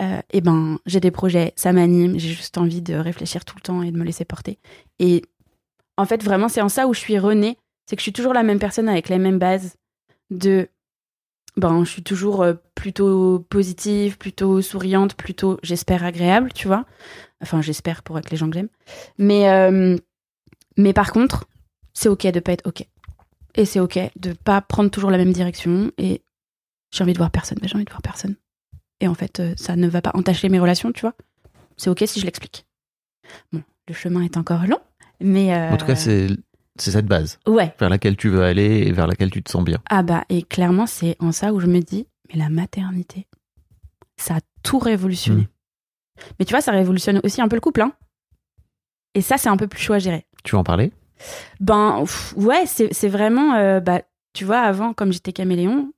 Euh, et ben j'ai des projets, ça m'anime, j'ai juste envie de réfléchir tout le temps et de me laisser porter. Et en fait vraiment c'est en ça où je suis renée, c'est que je suis toujours la même personne avec les mêmes bases de ben je suis toujours euh, plutôt positive, plutôt souriante, plutôt j'espère agréable, tu vois. Enfin j'espère pour avec les gens que j'aime. Mais euh, mais par contre, c'est OK de pas être OK. Et c'est OK de pas prendre toujours la même direction et j'ai envie de voir personne, mais j'ai envie de voir personne. Et en fait, euh, ça ne va pas entacher mes relations, tu vois. C'est OK si je l'explique. Bon, le chemin est encore long, mais euh, En tout cas, c'est c'est cette base ouais. vers laquelle tu veux aller et vers laquelle tu te sens bien. Ah bah, et clairement, c'est en ça où je me dis, mais la maternité, ça a tout révolutionné. Mm. Mais tu vois, ça révolutionne aussi un peu le couple, hein. Et ça, c'est un peu plus chaud à gérer. Tu veux en parler? Ben, pff, ouais, c'est c'est vraiment, euh, bah, tu vois, avant, comme j'étais caméléon,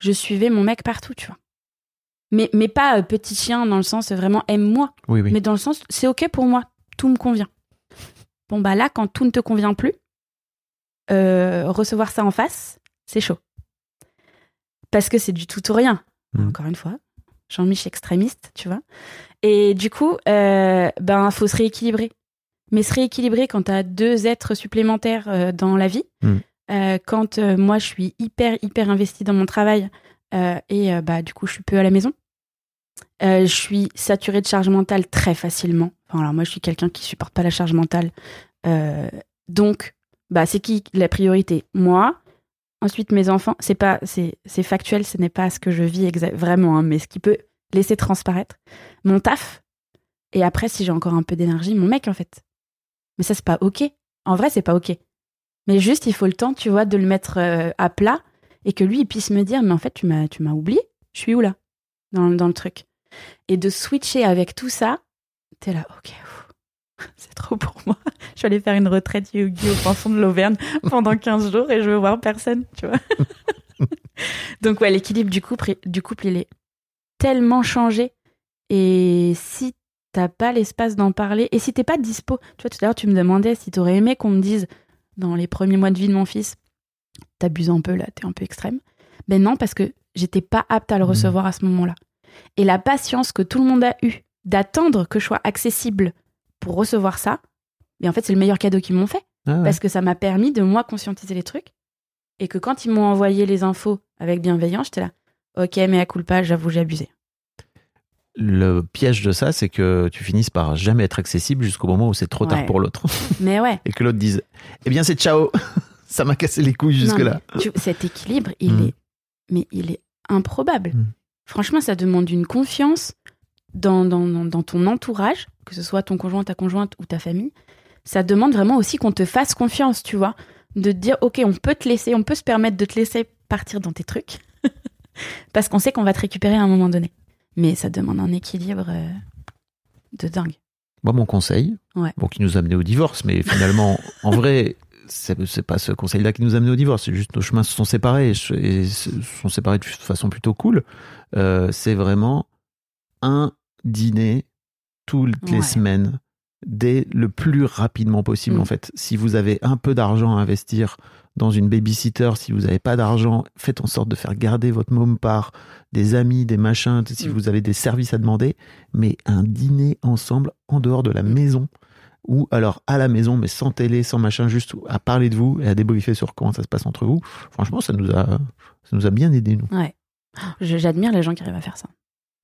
je suivais mon mec partout, tu vois. Mais, mais pas euh, petit chien dans le sens euh, vraiment aime-moi, Oui, oui. mais dans le sens c'est ok pour moi, tout me convient. Bon bah là, quand tout ne te convient plus, euh, recevoir ça en face, c'est chaud. Parce que c'est du tout ou rien. Mm. Encore une fois, Jean-Mich extrémiste, tu vois. Et du coup, euh, ben faut se rééquilibrer. Mais se rééquilibrer quand t'as deux êtres supplémentaires euh, dans la vie, Mm. euh, quand moi je suis hyper hyper investie dans mon travail et euh, bah du coup je suis peu à la maison. Euh, je suis saturée de charge mentale très facilement. Enfin, alors moi, je suis quelqu'un qui supporte pas la charge mentale. Euh, donc, bah, c'est qui la priorité? Moi. Ensuite, mes enfants. C'est pas, c'est, factuel. Ce n'est pas ce que je vis vraiment, hein, mais ce qui peut laisser transparaître mon taf. Et après, si j'ai encore un peu d'énergie, mon mec, en fait. Mais ça, c'est pas ok. En vrai, c'est pas ok. Mais juste, il faut le temps, tu vois, de le mettre euh, à plat et que lui, il puisse me dire, mais en fait, tu m'as, tu m'as oublié. Je suis où là? Dans, dans le truc. Et de switcher avec tout ça, t'es là, ok, c'est trop pour moi. Je suis allée faire une retraite yogi au fond de l'Auvergne pendant 15 jours et je veux voir personne, tu vois. Donc ouais, l'équilibre du couple, du couple, il est tellement changé. Et si t'as pas l'espace d'en parler, et si t'es pas dispo, tu vois, tout à l'heure tu me demandais si t'aurais aimé qu'on me dise dans les premiers mois de vie de mon fils, t'abuses un peu là, t'es un peu extrême. Ben non, parce que j'étais pas apte à le Mhm. recevoir à ce moment-là. Et la patience que tout le monde a eue d'attendre que je sois accessible pour recevoir ça, mais en fait, c'est le meilleur cadeau qu'ils m'ont fait. Ah ouais. Parce que ça m'a permis de moi conscientiser les trucs. Et que quand ils m'ont envoyé les infos avec bienveillance, j'étais là, ok, mais à culpa, j'avoue, j'ai abusé. Le piège de ça, c'est que tu finisses par jamais être accessible jusqu'au moment où c'est trop tard pour l'autre. Mais ouais. Et que l'autre dise Eh bien, c'est ciao Ça m'a cassé les couilles jusque-là. cet équilibre, il Mm. est, mais il est improbable. Mm. Franchement, ça demande une confiance dans, dans, dans, dans ton entourage, que ce soit ton conjoint, ta conjointe ou ta famille. Ça demande vraiment aussi qu'on te fasse confiance, tu vois. De te dire, OK, on peut te laisser, on peut se permettre de te laisser partir dans tes trucs. Parce qu'on sait qu'on va te récupérer à un moment donné. Mais ça demande un équilibre euh, de dingue. Moi, mon conseil, Ouais. bon, qui nous a amené au divorce, mais finalement, en vrai, c'est pas ce conseil-là qui nous a au divorce, c'est juste nos chemins se sont séparés et se et se sont séparés de façon plutôt cool. Euh, c'est vraiment un dîner toutes les semaines, dès le plus rapidement possible, Mm. en fait. Si vous avez un peu d'argent à investir dans une babysitter, si vous n'avez pas d'argent, faites en sorte de faire garder votre môme par des amis, des machins, si Mm. vous avez des services à demander, mais un dîner ensemble en dehors de la Mm. maison ou alors à la maison, mais sans télé, sans machin, juste à parler de vous et à débriefer sur comment ça se passe entre vous. Franchement, ça nous a, ça nous a bien aidé, nous. Ouais. J'admire les gens qui arrivent à faire ça.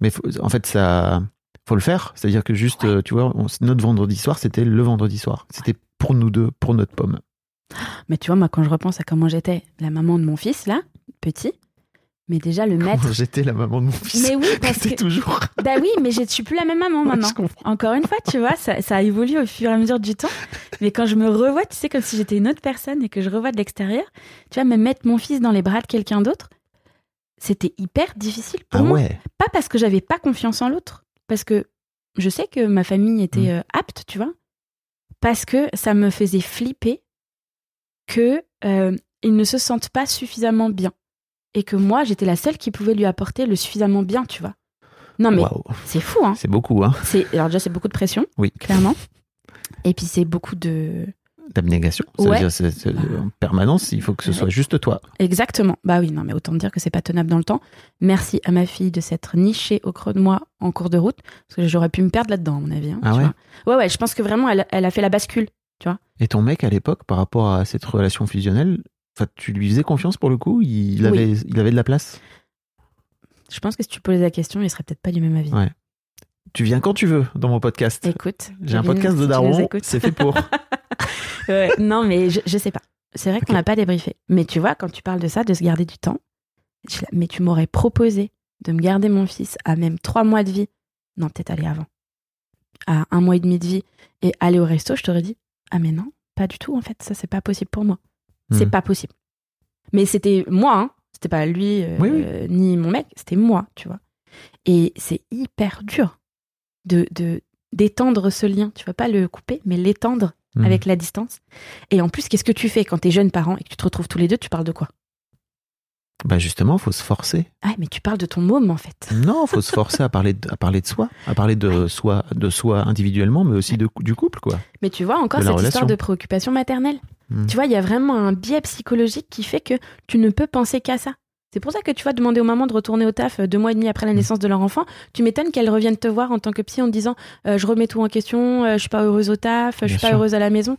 Mais faut- en fait, ça, faut le faire. C'est-à-dire que juste, tu vois, on- notre vendredi soir, c'était le vendredi soir. C'était pour nous deux, pour notre pomme. Mais tu vois, moi, quand je repense à comment j'étais la maman de mon fils, là, petit, mais déjà le maître. Comment J'étais la maman de mon fils. Mais oui, parce que. toujours. Bah oui, mais je suis plus la même maman maintenant. Encore une fois, tu vois, ça, ça a évolué au fur et à mesure du temps. Mais quand je me revois, tu sais, comme si j'étais une autre personne et que je revois de l'extérieur, tu vois, me mettre mon fils dans les bras de quelqu'un d'autre, c'était hyper difficile pour Ah moi. ouais. Pas parce que j'avais pas confiance en l'autre, parce que je sais que ma famille était Mm. euh, apte, tu vois, parce que ça me faisait flipper que euh, ils ne se sentent pas suffisamment bien et que moi j'étais la seule qui pouvait lui apporter le suffisamment bien, tu vois. Non mais c'est fou, hein. C'est beaucoup, hein. C'est alors déjà c'est beaucoup de pression, Oui. clairement. Et puis c'est beaucoup de D'abnégation. Ouais. c'est- c'est- en permanence, il faut que ce soit juste toi. exactement. Bah oui, non mais autant dire que c'est pas tenable dans le temps. Merci à ma fille de s'être nichée au creux de moi en cours de route parce que j'aurais pu me perdre là-dedans à mon avis. hein, Ah tu ouais? vois. Ouais ouais, je pense que vraiment elle, elle a fait la bascule. Et ton mec, à l'époque, par rapport à cette relation fusionnelle, tu lui faisais confiance pour le coup? Il Oui. avait, il avait de la place? Je pense que si tu posais la question, il serait peut-être pas du même avis. Ouais. Tu viens quand tu veux dans mon podcast. Écoute, J'ai un podcast de Daron, c'est fait pour. Ouais, non, mais je, je sais pas. C'est vrai qu'on n'a pas débriefé. Mais tu vois, quand tu parles de ça, de se garder du temps, je mais tu m'aurais proposé de me garder mon fils à même trois mois de vie. Non, peut-être aller avant. À un mois et demi de vie et aller au resto, je t'aurais dit Ah, mais non, pas du tout, en fait. Ça, c'est pas possible pour moi. C'est Hmm. pas possible. Mais c'était moi, hein. C'était pas lui, euh, Oui, oui. euh, ni mon mec, c'était moi, tu vois. Et c'est hyper dur de de- d'étendre ce lien. Tu vas pas le couper, mais l'étendre Hmm. avec la distance. Et en plus, qu'est-ce que tu fais quand t'es jeune parent et que tu te retrouves tous les deux Tu parles de quoi? Bah justement, faut se forcer. Ah, mais tu parles de ton môme en fait. Non, faut se forcer à parler de, à parler de soi, à parler de soi, de soi individuellement, mais aussi de, du couple, quoi. Mais tu vois encore cette histoire relation. de préoccupation maternelle? Hmm. Tu vois, il y a vraiment un biais psychologique qui fait que tu ne peux penser qu'à ça. C'est pour ça que tu vas demander aux mamans de retourner au taf euh, deux mois et demi après la Mm. naissance de leur enfant. Tu m'étonnes qu'elles reviennent te voir en tant que psy en te disant euh, je remets tout en question, euh, je suis pas heureuse au taf, je suis pas sûr. heureuse à la maison.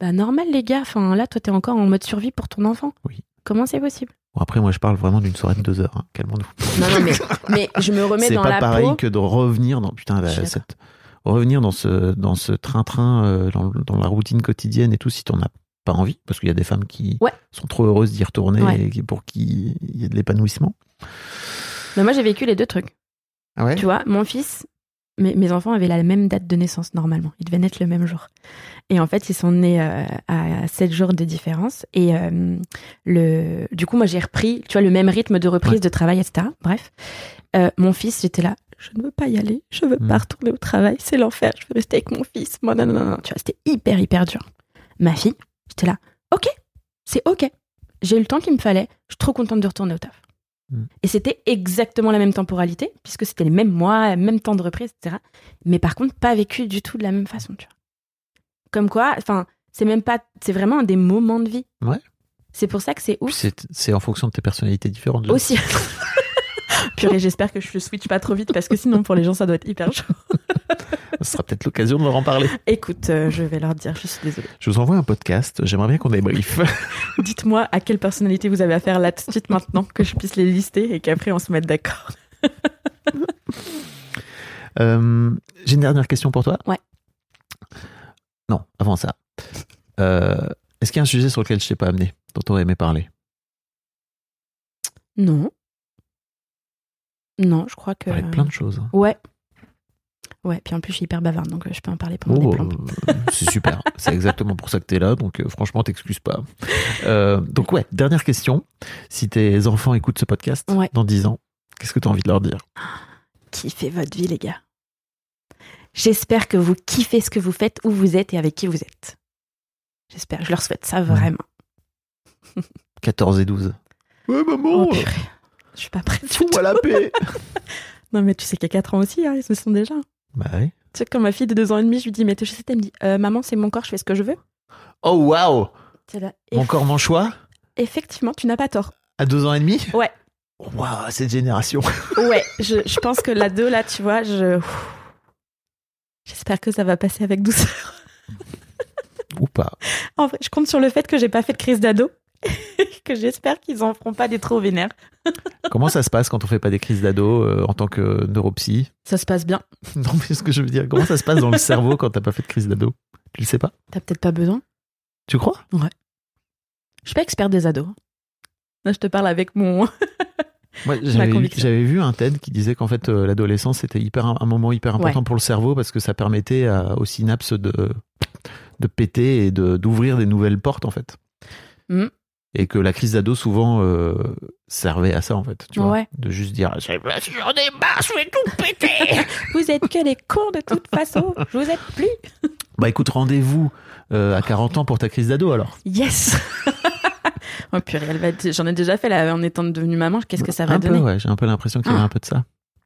Bah normal les gars. Enfin là, toi t'es encore en mode survie pour ton enfant. Oui. Comment c'est possible? Bon, après, moi, je parle vraiment d'une soirée de deux heures. Hein. Calmons-nous. Non non mais mais je me remets C'est dans pas la pareil peau. que de revenir dans putain cette- revenir dans ce dans ce train-train euh, dans, dans la routine quotidienne et tout si t'en as pas envie parce qu'il y a des femmes qui Ouais. sont trop heureuses d'y retourner Ouais. et pour qui il y a de l'épanouissement. Mais moi j'ai vécu les deux trucs. Ah ouais? Tu vois, mon fils, mes, mes enfants avaient la même date de naissance normalement. Ils devaient naître le même jour. Et en fait, ils sont nés euh, à 7 jours de différence. Et euh, le, du coup, moi, j'ai repris, tu vois, le même rythme de reprise Ouais. de travail, etc. Bref, Euh, mon fils, j'étais là. Je ne veux pas y aller. Je veux Mm. pas retourner au travail. C'est l'enfer. Je veux rester avec mon fils. Moi, non, non, non, non. Tu vois, c'était hyper, hyper dur. Ma fille, j'étais là. Ok, c'est ok. J'ai eu le temps qu'il me fallait. Je suis trop contente de retourner au taf. Mm. Et c'était exactement la même temporalité, puisque c'était les mêmes mois, même temps de reprise, etc. Mais par contre, pas vécu du tout de la même façon, tu vois. Comme quoi, enfin, c'est même pas, c'est vraiment un des moments de vie. Ouais. C'est pour ça que c'est ouf c'est en fonction de tes personnalités différentes. aussi. Purée, j'espère que je le switch pas trop vite parce que sinon pour les gens ça doit être hyper chaud. Ce sera peut-être l'occasion de leur en parler. Écoute, euh, je vais leur dire, je suis désolée. Je vous envoie un podcast. J'aimerais bien qu'on débriefe. Dites-moi à quelle personnalité vous avez affaire là tout de suite maintenant que je puisse les lister et qu'après on se mette d'accord. Euh, J'ai une dernière question pour toi. Ouais. Non, avant ça. Euh, Est-ce qu'il y a un sujet sur lequel je t'ai pas amené, dont tu aurais aimé parler? Non. Non, je crois que. Parler de plein de choses. hein. Ouais. Ouais, puis en plus je suis hyper bavarde donc euh, je peux en parler pendant Oh, des plombes. euh, c'est super. c'est exactement pour ça que tu es là. Donc, euh, franchement, t'excuses pas. Euh, donc, ouais, dernière question. Si tes enfants écoutent ce podcast Ouais. dans 10 ans, qu'est-ce que tu as envie de leur dire? Kiffez votre vie, les gars. J'espère que vous kiffez ce que vous faites, où vous êtes et avec qui vous êtes. J'espère, je leur souhaite ça vraiment. 14 et 12. Ouais, maman Oh, purée. Je suis pas prête. tout. Fous-moi la paix Non, mais tu sais qu'il y a 4 ans aussi, hein, ils se sont déjà. Bah ouais. Tu sais, quand ma fille de 2 ans et demi, je lui dis, mais tu sais, elle me dit, Euh, maman, c'est mon corps, je fais ce que je veux. Oh, waouh. Mon corps, mon choix? Effectivement, tu n'as pas tort. À 2 ans et demi? Ouais. Waouh, cette génération. Ouais, je, je pense que la 2, là, tu vois, je. J'espère que ça va passer avec douceur. En vrai, je compte sur le fait que j'ai pas fait de crise d'ado. que j'espère qu'ils en feront pas des trop vénères. Comment ça se passe quand on fait pas des crises d'ado euh, en tant que neuropsy? Ça se passe bien. Non, mais ce que je veux dire, comment ça se passe dans le cerveau quand t'as pas fait de crise d'ado? Tu le sais pas? T'as peut-être pas besoin. Tu crois? Je suis pas experte des ados. Là, je te parle avec mon. Moi, j'avais vu, un TED qui disait qu'en fait euh, l'adolescence c'était hyper un moment hyper important pour le cerveau parce que ça permettait à- aux synapses de de péter et de d'ouvrir des nouvelles portes en fait. Mm. Et que la crise d'ado souvent euh, servait à ça en fait, tu vois, Ouais. de juste dire j'en ai marre, je vais tout péter. Vous êtes que des cons de toute façon. Je vous aide plus. bah écoute, rendez-vous euh, à 40 ans pour ta crise d'ado alors. Yes. oh purée, j'en ai déjà fait là en étant devenue maman. Qu'est-ce que ça va un peu, donner ouais, j'ai un peu l'impression qu'il y a Ah. un peu de ça.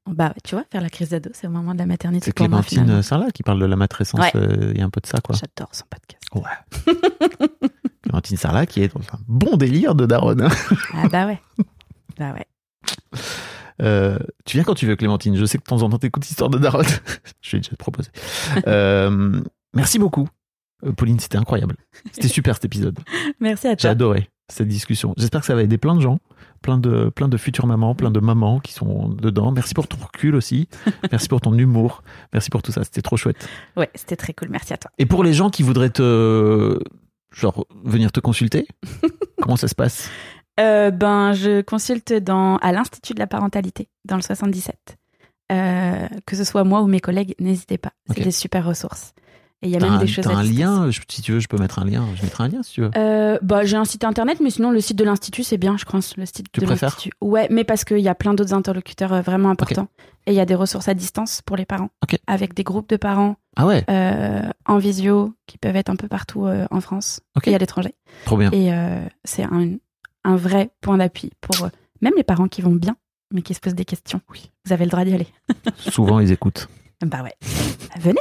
Bah tu vois, faire la crise d'ado, c'est au moment de la maternité C'est Clémentine. Sarlat qui parle de la matrescence, Ouais. euh, il y a un peu de ça quoi. J'adore son podcast. Ouais. Clémentine Sarlat qui est dans un bon délire de daronne. hein. Ah bah ouais. Bah ouais. Euh, tu viens quand tu veux, Clémentine. Je sais que de temps en temps, t'écoutes Histoire de daronne. Je vais déjà te proposer. Euh, merci beaucoup. Euh, Pauline, c'était incroyable. C'était super cet épisode. Merci à J'ai toi. adoré cette discussion. J'espère que ça va aider plein de gens, plein de, plein de futures mamans, plein de mamans qui sont dedans. Merci pour ton recul aussi. Merci pour ton humour. Merci pour tout ça. C'était trop chouette. Ouais, c'était très cool. Merci à toi. Et pour les gens qui voudraient te, genre, venir te consulter, comment ça se passe? Euh, ben, je consulte dans, à l'Institut de la parentalité, dans le 77. Euh, que ce soit moi ou mes collègues, n'hésitez pas. C'est des super ressources. Et il y a même un, des choses t'as à un lien je- Si tu veux, je peux mettre un lien. Je mettrai un lien si tu veux. Euh, bah, j'ai un site internet, mais sinon le site de l'institut c'est bien, je pense. Le site Tu de préfères l'institut. Ouais, mais parce qu'il y a plein d'autres interlocuteurs euh, vraiment importants et il y a des ressources à distance pour les parents, Ok. avec des groupes de parents Ah ouais, euh, en visio qui peuvent être un peu partout euh, en France Ok. et à l'étranger. trop bien. Et c'est un, un vrai point d'appui pour même les parents qui vont bien, mais qui se posent des questions. Oui. Vous avez le droit d'y aller. Souvent, ils écoutent. Bah ouais. Venez.